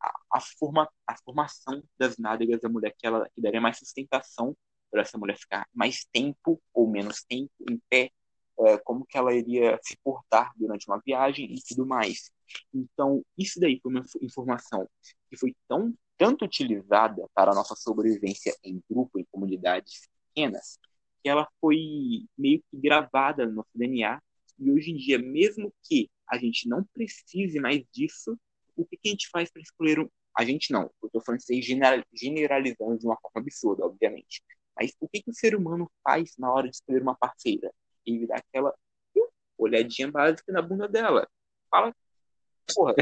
a, a, forma, a formação das nádegas da mulher, que, ela, que daria mais sustentação para essa mulher ficar mais tempo ou menos tempo em pé, é, como que ela iria se portar durante uma viagem e tudo mais. Então, isso daí foi uma informação que foi tão tanto utilizada para a nossa sobrevivência em grupo, em comunidades pequenas, ela foi meio que gravada no nosso DNA. E hoje em dia, mesmo que a gente não precise mais disso, o que, que a gente faz para escolher um. A gente não, eu estou falando isso generalizando de uma forma absurda, obviamente. Mas o que, que o ser humano faz na hora de escolher uma parceira? Ele dá aquela olhadinha básica na bunda dela. Fala, porra,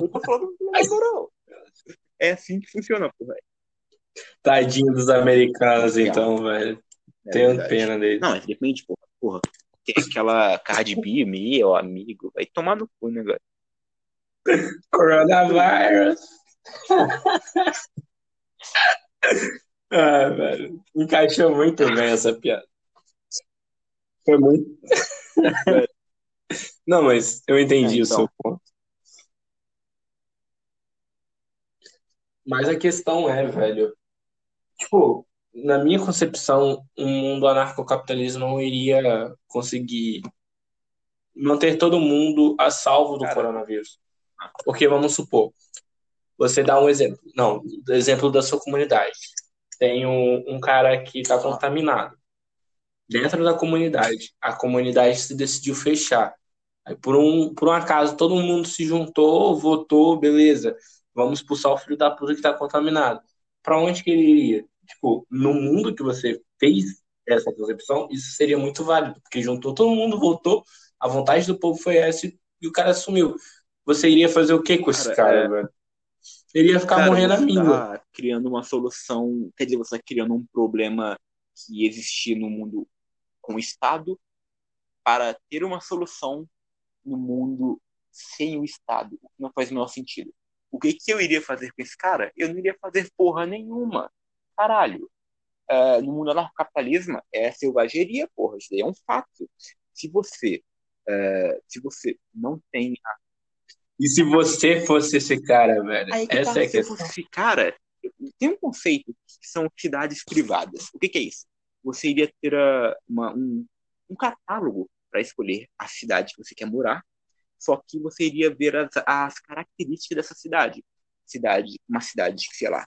eu tô falando na moral. É assim que funciona, porra. Tadinho dos americanos, então, velho. É Tenho pena dele. Não, mas depende, porra. porra. Tem aquela Cardi B, meu amigo. Vai tomar no cu, né, velho? Coronavirus. <laughs> ah, velho. Encaixou muito bem essa piada. Foi muito. <laughs> Não, mas eu entendi é, então. o seu ponto. Mas a questão é, velho. Tipo, na minha concepção, um mundo anarcocapitalismo não iria conseguir manter todo mundo a salvo do Cara. coronavírus. Porque vamos supor, você dá um exemplo, não, exemplo da sua comunidade. Tem um, um cara que está contaminado dentro da comunidade. A comunidade se decidiu fechar. Aí, por um, por um acaso, todo mundo se juntou, votou, beleza. Vamos expulsar o filho da puta que está contaminado. Para onde que ele iria? Tipo, no mundo que você fez essa concepção, isso seria muito válido, porque juntou todo mundo, voltou, a vontade do povo foi essa e o cara sumiu. Você iria fazer o que com esse cara, cara é... velho? Ele ia ficar cara, morrendo a míngua. Tá criando uma solução, quer dizer, você está criando um problema que existia no mundo com o Estado para ter uma solução no mundo sem o Estado, o que não faz o menor sentido. O que, que eu iria fazer com esse cara? Eu não iria fazer porra nenhuma caralho. Uh, no mundo anarcocapitalismo é selvageria, porra. Isso daí é um fato. Se você, uh, se você não tem. E se você fosse esse cara, velho? Aí que Essa tá, é a questão. Fosse esse cara, tem um conceito que são cidades privadas. O que, que é isso? Você iria ter uh, uma, um, um catálogo para escolher a cidade que você quer morar só que você iria ver as, as características dessa cidade. Cidade, uma cidade que, sei lá,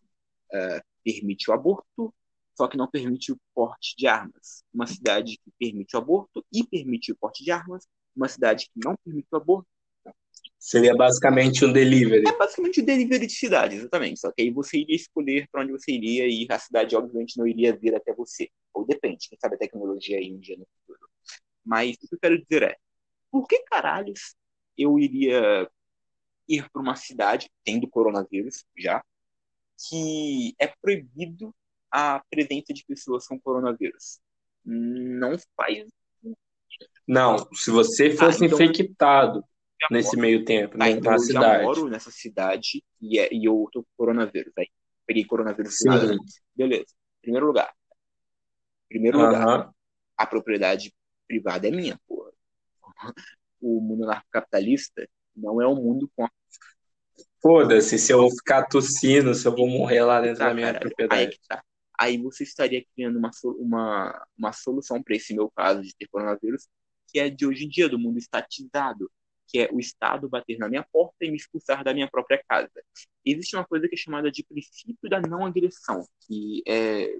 uh, permite o aborto, só que não permite o porte de armas. Uma cidade que permite o aborto e permite o porte de armas. Uma cidade que não permite o aborto. Seria basicamente um delivery. É basicamente um delivery de cidade, exatamente. Só que aí você iria escolher para onde você iria e a cidade, obviamente, não iria vir até você. Ou depende, quem sabe a tecnologia aí um dia no futuro. Mas o que eu quero dizer é, por que caralhos eu iria ir para uma cidade, tendo coronavírus já, que é proibido a presença de pessoas com coronavírus. Não faz. Não, se você ah, fosse ah, então, infectado nesse meio tempo, tá, então na cidade. Eu moro nessa cidade e, é, e eu tô com coronavírus. Aí peguei coronavírus Sim. Nada. Beleza. Primeiro lugar. Primeiro lugar. A propriedade privada é minha, porra. <laughs> O mundo anarcocapitalista não é um mundo com Foda-se se eu vou ficar tossindo, se eu vou morrer lá dentro tá, da minha propriedade. Aí, tá. aí você estaria criando uma, uma, uma solução para esse meu caso de ter coronavírus, que é de hoje em dia, do mundo estatizado, que é o Estado bater na minha porta e me expulsar da minha própria casa. Existe uma coisa que é chamada de princípio da não agressão, que é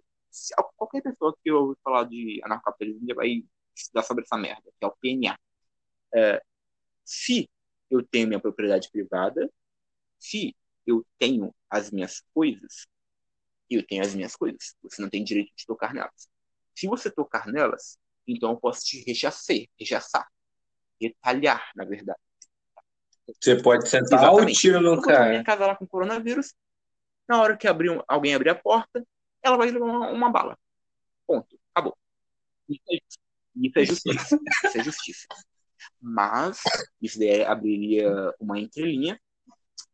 qualquer pessoa que eu falar de anarcocapitalismo vai estudar sobre essa merda, que é o PNA. É, se eu tenho minha propriedade privada, se eu tenho as minhas coisas, eu tenho as minhas coisas. Você não tem direito de tocar nelas. Se você tocar nelas, então eu posso te rechaçar, rechaçar, retalhar, na verdade. Você pode sentar Exatamente. o tiro no cara. Minha casa lá com coronavírus, na hora que abrir, alguém abrir a porta, ela vai levar uma, uma bala. Ponto. Acabou. Isso é, isso é justiça. Isso é justiça. Mas isso daí abriria uma entrelinha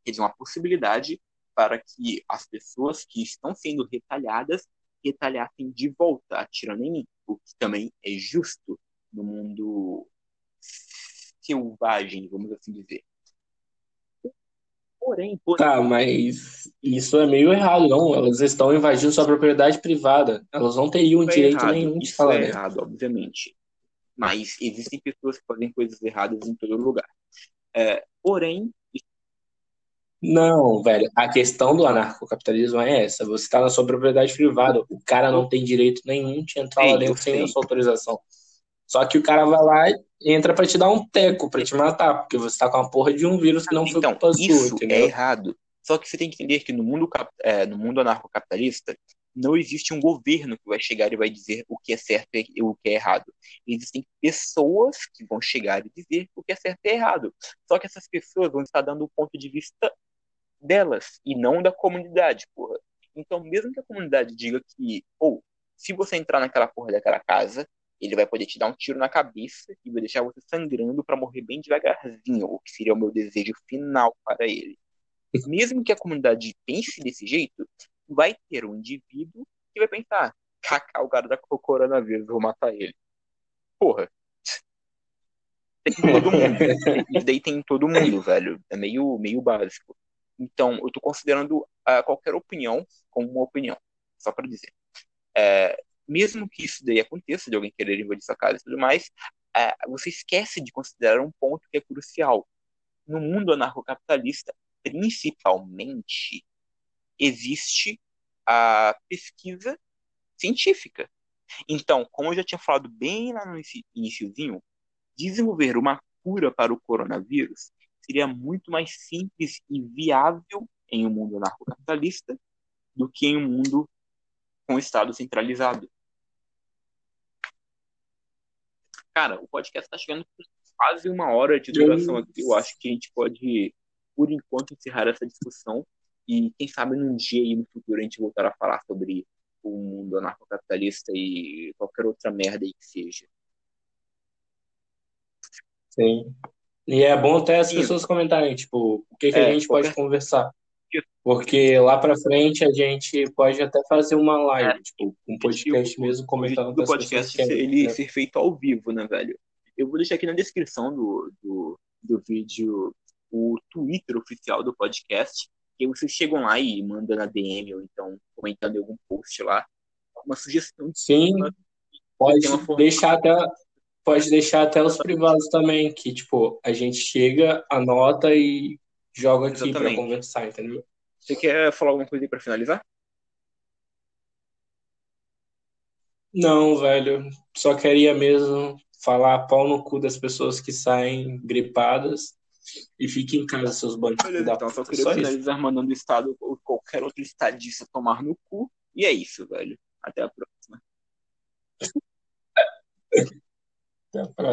quer dizer, uma possibilidade para que as pessoas que estão sendo retalhadas retalhassem de volta, atirando em mim, o que também é justo no mundo selvagem, vamos assim dizer. Porém, porém, Tá, mas isso é meio errado, não. Elas estão invadindo sua propriedade privada. Elas não teriam é direito errado, nenhum de falar. Isso é errado, obviamente. Mas existem pessoas que fazem coisas erradas em todo lugar. É, porém, não, velho. A questão do anarcocapitalismo é essa. Você está na sua propriedade privada. O cara não tem direito nenhum de entrar lá dentro sem a sua autorização. Só que o cara vai lá e entra para te dar um teco, para te matar, porque você tá com a porra de um vírus que não foi então, culpa sua, isso é errado. Só que você tem que entender que no mundo, é, no mundo anarcocapitalista não existe um governo que vai chegar e vai dizer o que é certo e o que é errado. Existem pessoas que vão chegar e dizer o que é certo e errado. Só que essas pessoas vão estar dando o ponto de vista delas e não da comunidade, porra. Então, mesmo que a comunidade diga que, ou, se você entrar naquela porra daquela casa, ele vai poder te dar um tiro na cabeça e vai deixar você sangrando para morrer bem devagarzinho, o que seria o meu desejo final para ele. Mesmo que a comunidade pense desse jeito, vai ter um indivíduo que vai pensar: caca, o cara da coronavírus, vou matar ele. Porra. Tem todo mundo. <laughs> Isso daí tem todo mundo, velho. É meio, meio básico. Então, eu estou considerando uh, qualquer opinião como uma opinião, só para dizer. É, mesmo que isso daí aconteça, de alguém querer invadir sua casa e tudo mais, uh, você esquece de considerar um ponto que é crucial. No mundo anarcocapitalista, principalmente, existe a pesquisa científica. Então, como eu já tinha falado bem lá no iníciozinho, desenvolver uma cura para o coronavírus seria muito mais simples e viável em um mundo anarcocapitalista do que em um mundo com Estado centralizado. Cara, o podcast está chegando quase uma hora de duração aqui. Eu acho que a gente pode, por enquanto, encerrar essa discussão e quem sabe num dia aí no futuro a gente voltar a falar sobre o mundo anarcocapitalista e qualquer outra merda aí que seja. Sim. E é bom até as pessoas comentarem, tipo, o que, que é, a gente qualquer... pode conversar. Porque lá pra frente a gente pode até fazer uma live, é. tipo, um podcast o, mesmo comentando o podcast que ele né? ser feito ao vivo, né, velho? Eu vou deixar aqui na descrição do, do, do vídeo o Twitter oficial do podcast, que vocês chegam lá e mandam na DM ou então comentando em algum post lá, uma sugestão. Sim, pode deixar até pode deixar até os privados também, que, tipo, a gente chega, anota e joga aqui Exatamente. conversar, entendeu? Você quer falar alguma coisa aí pra finalizar? Não, velho, só queria mesmo falar pau no cu das pessoas que saem gripadas e fiquem em casa, seus bandidos Beleza, então só queria Só isso. finalizar mandando o Estado ou qualquer outro estadista tomar no cu. E é isso, velho. Até a próxima. <laughs> Até a próxima.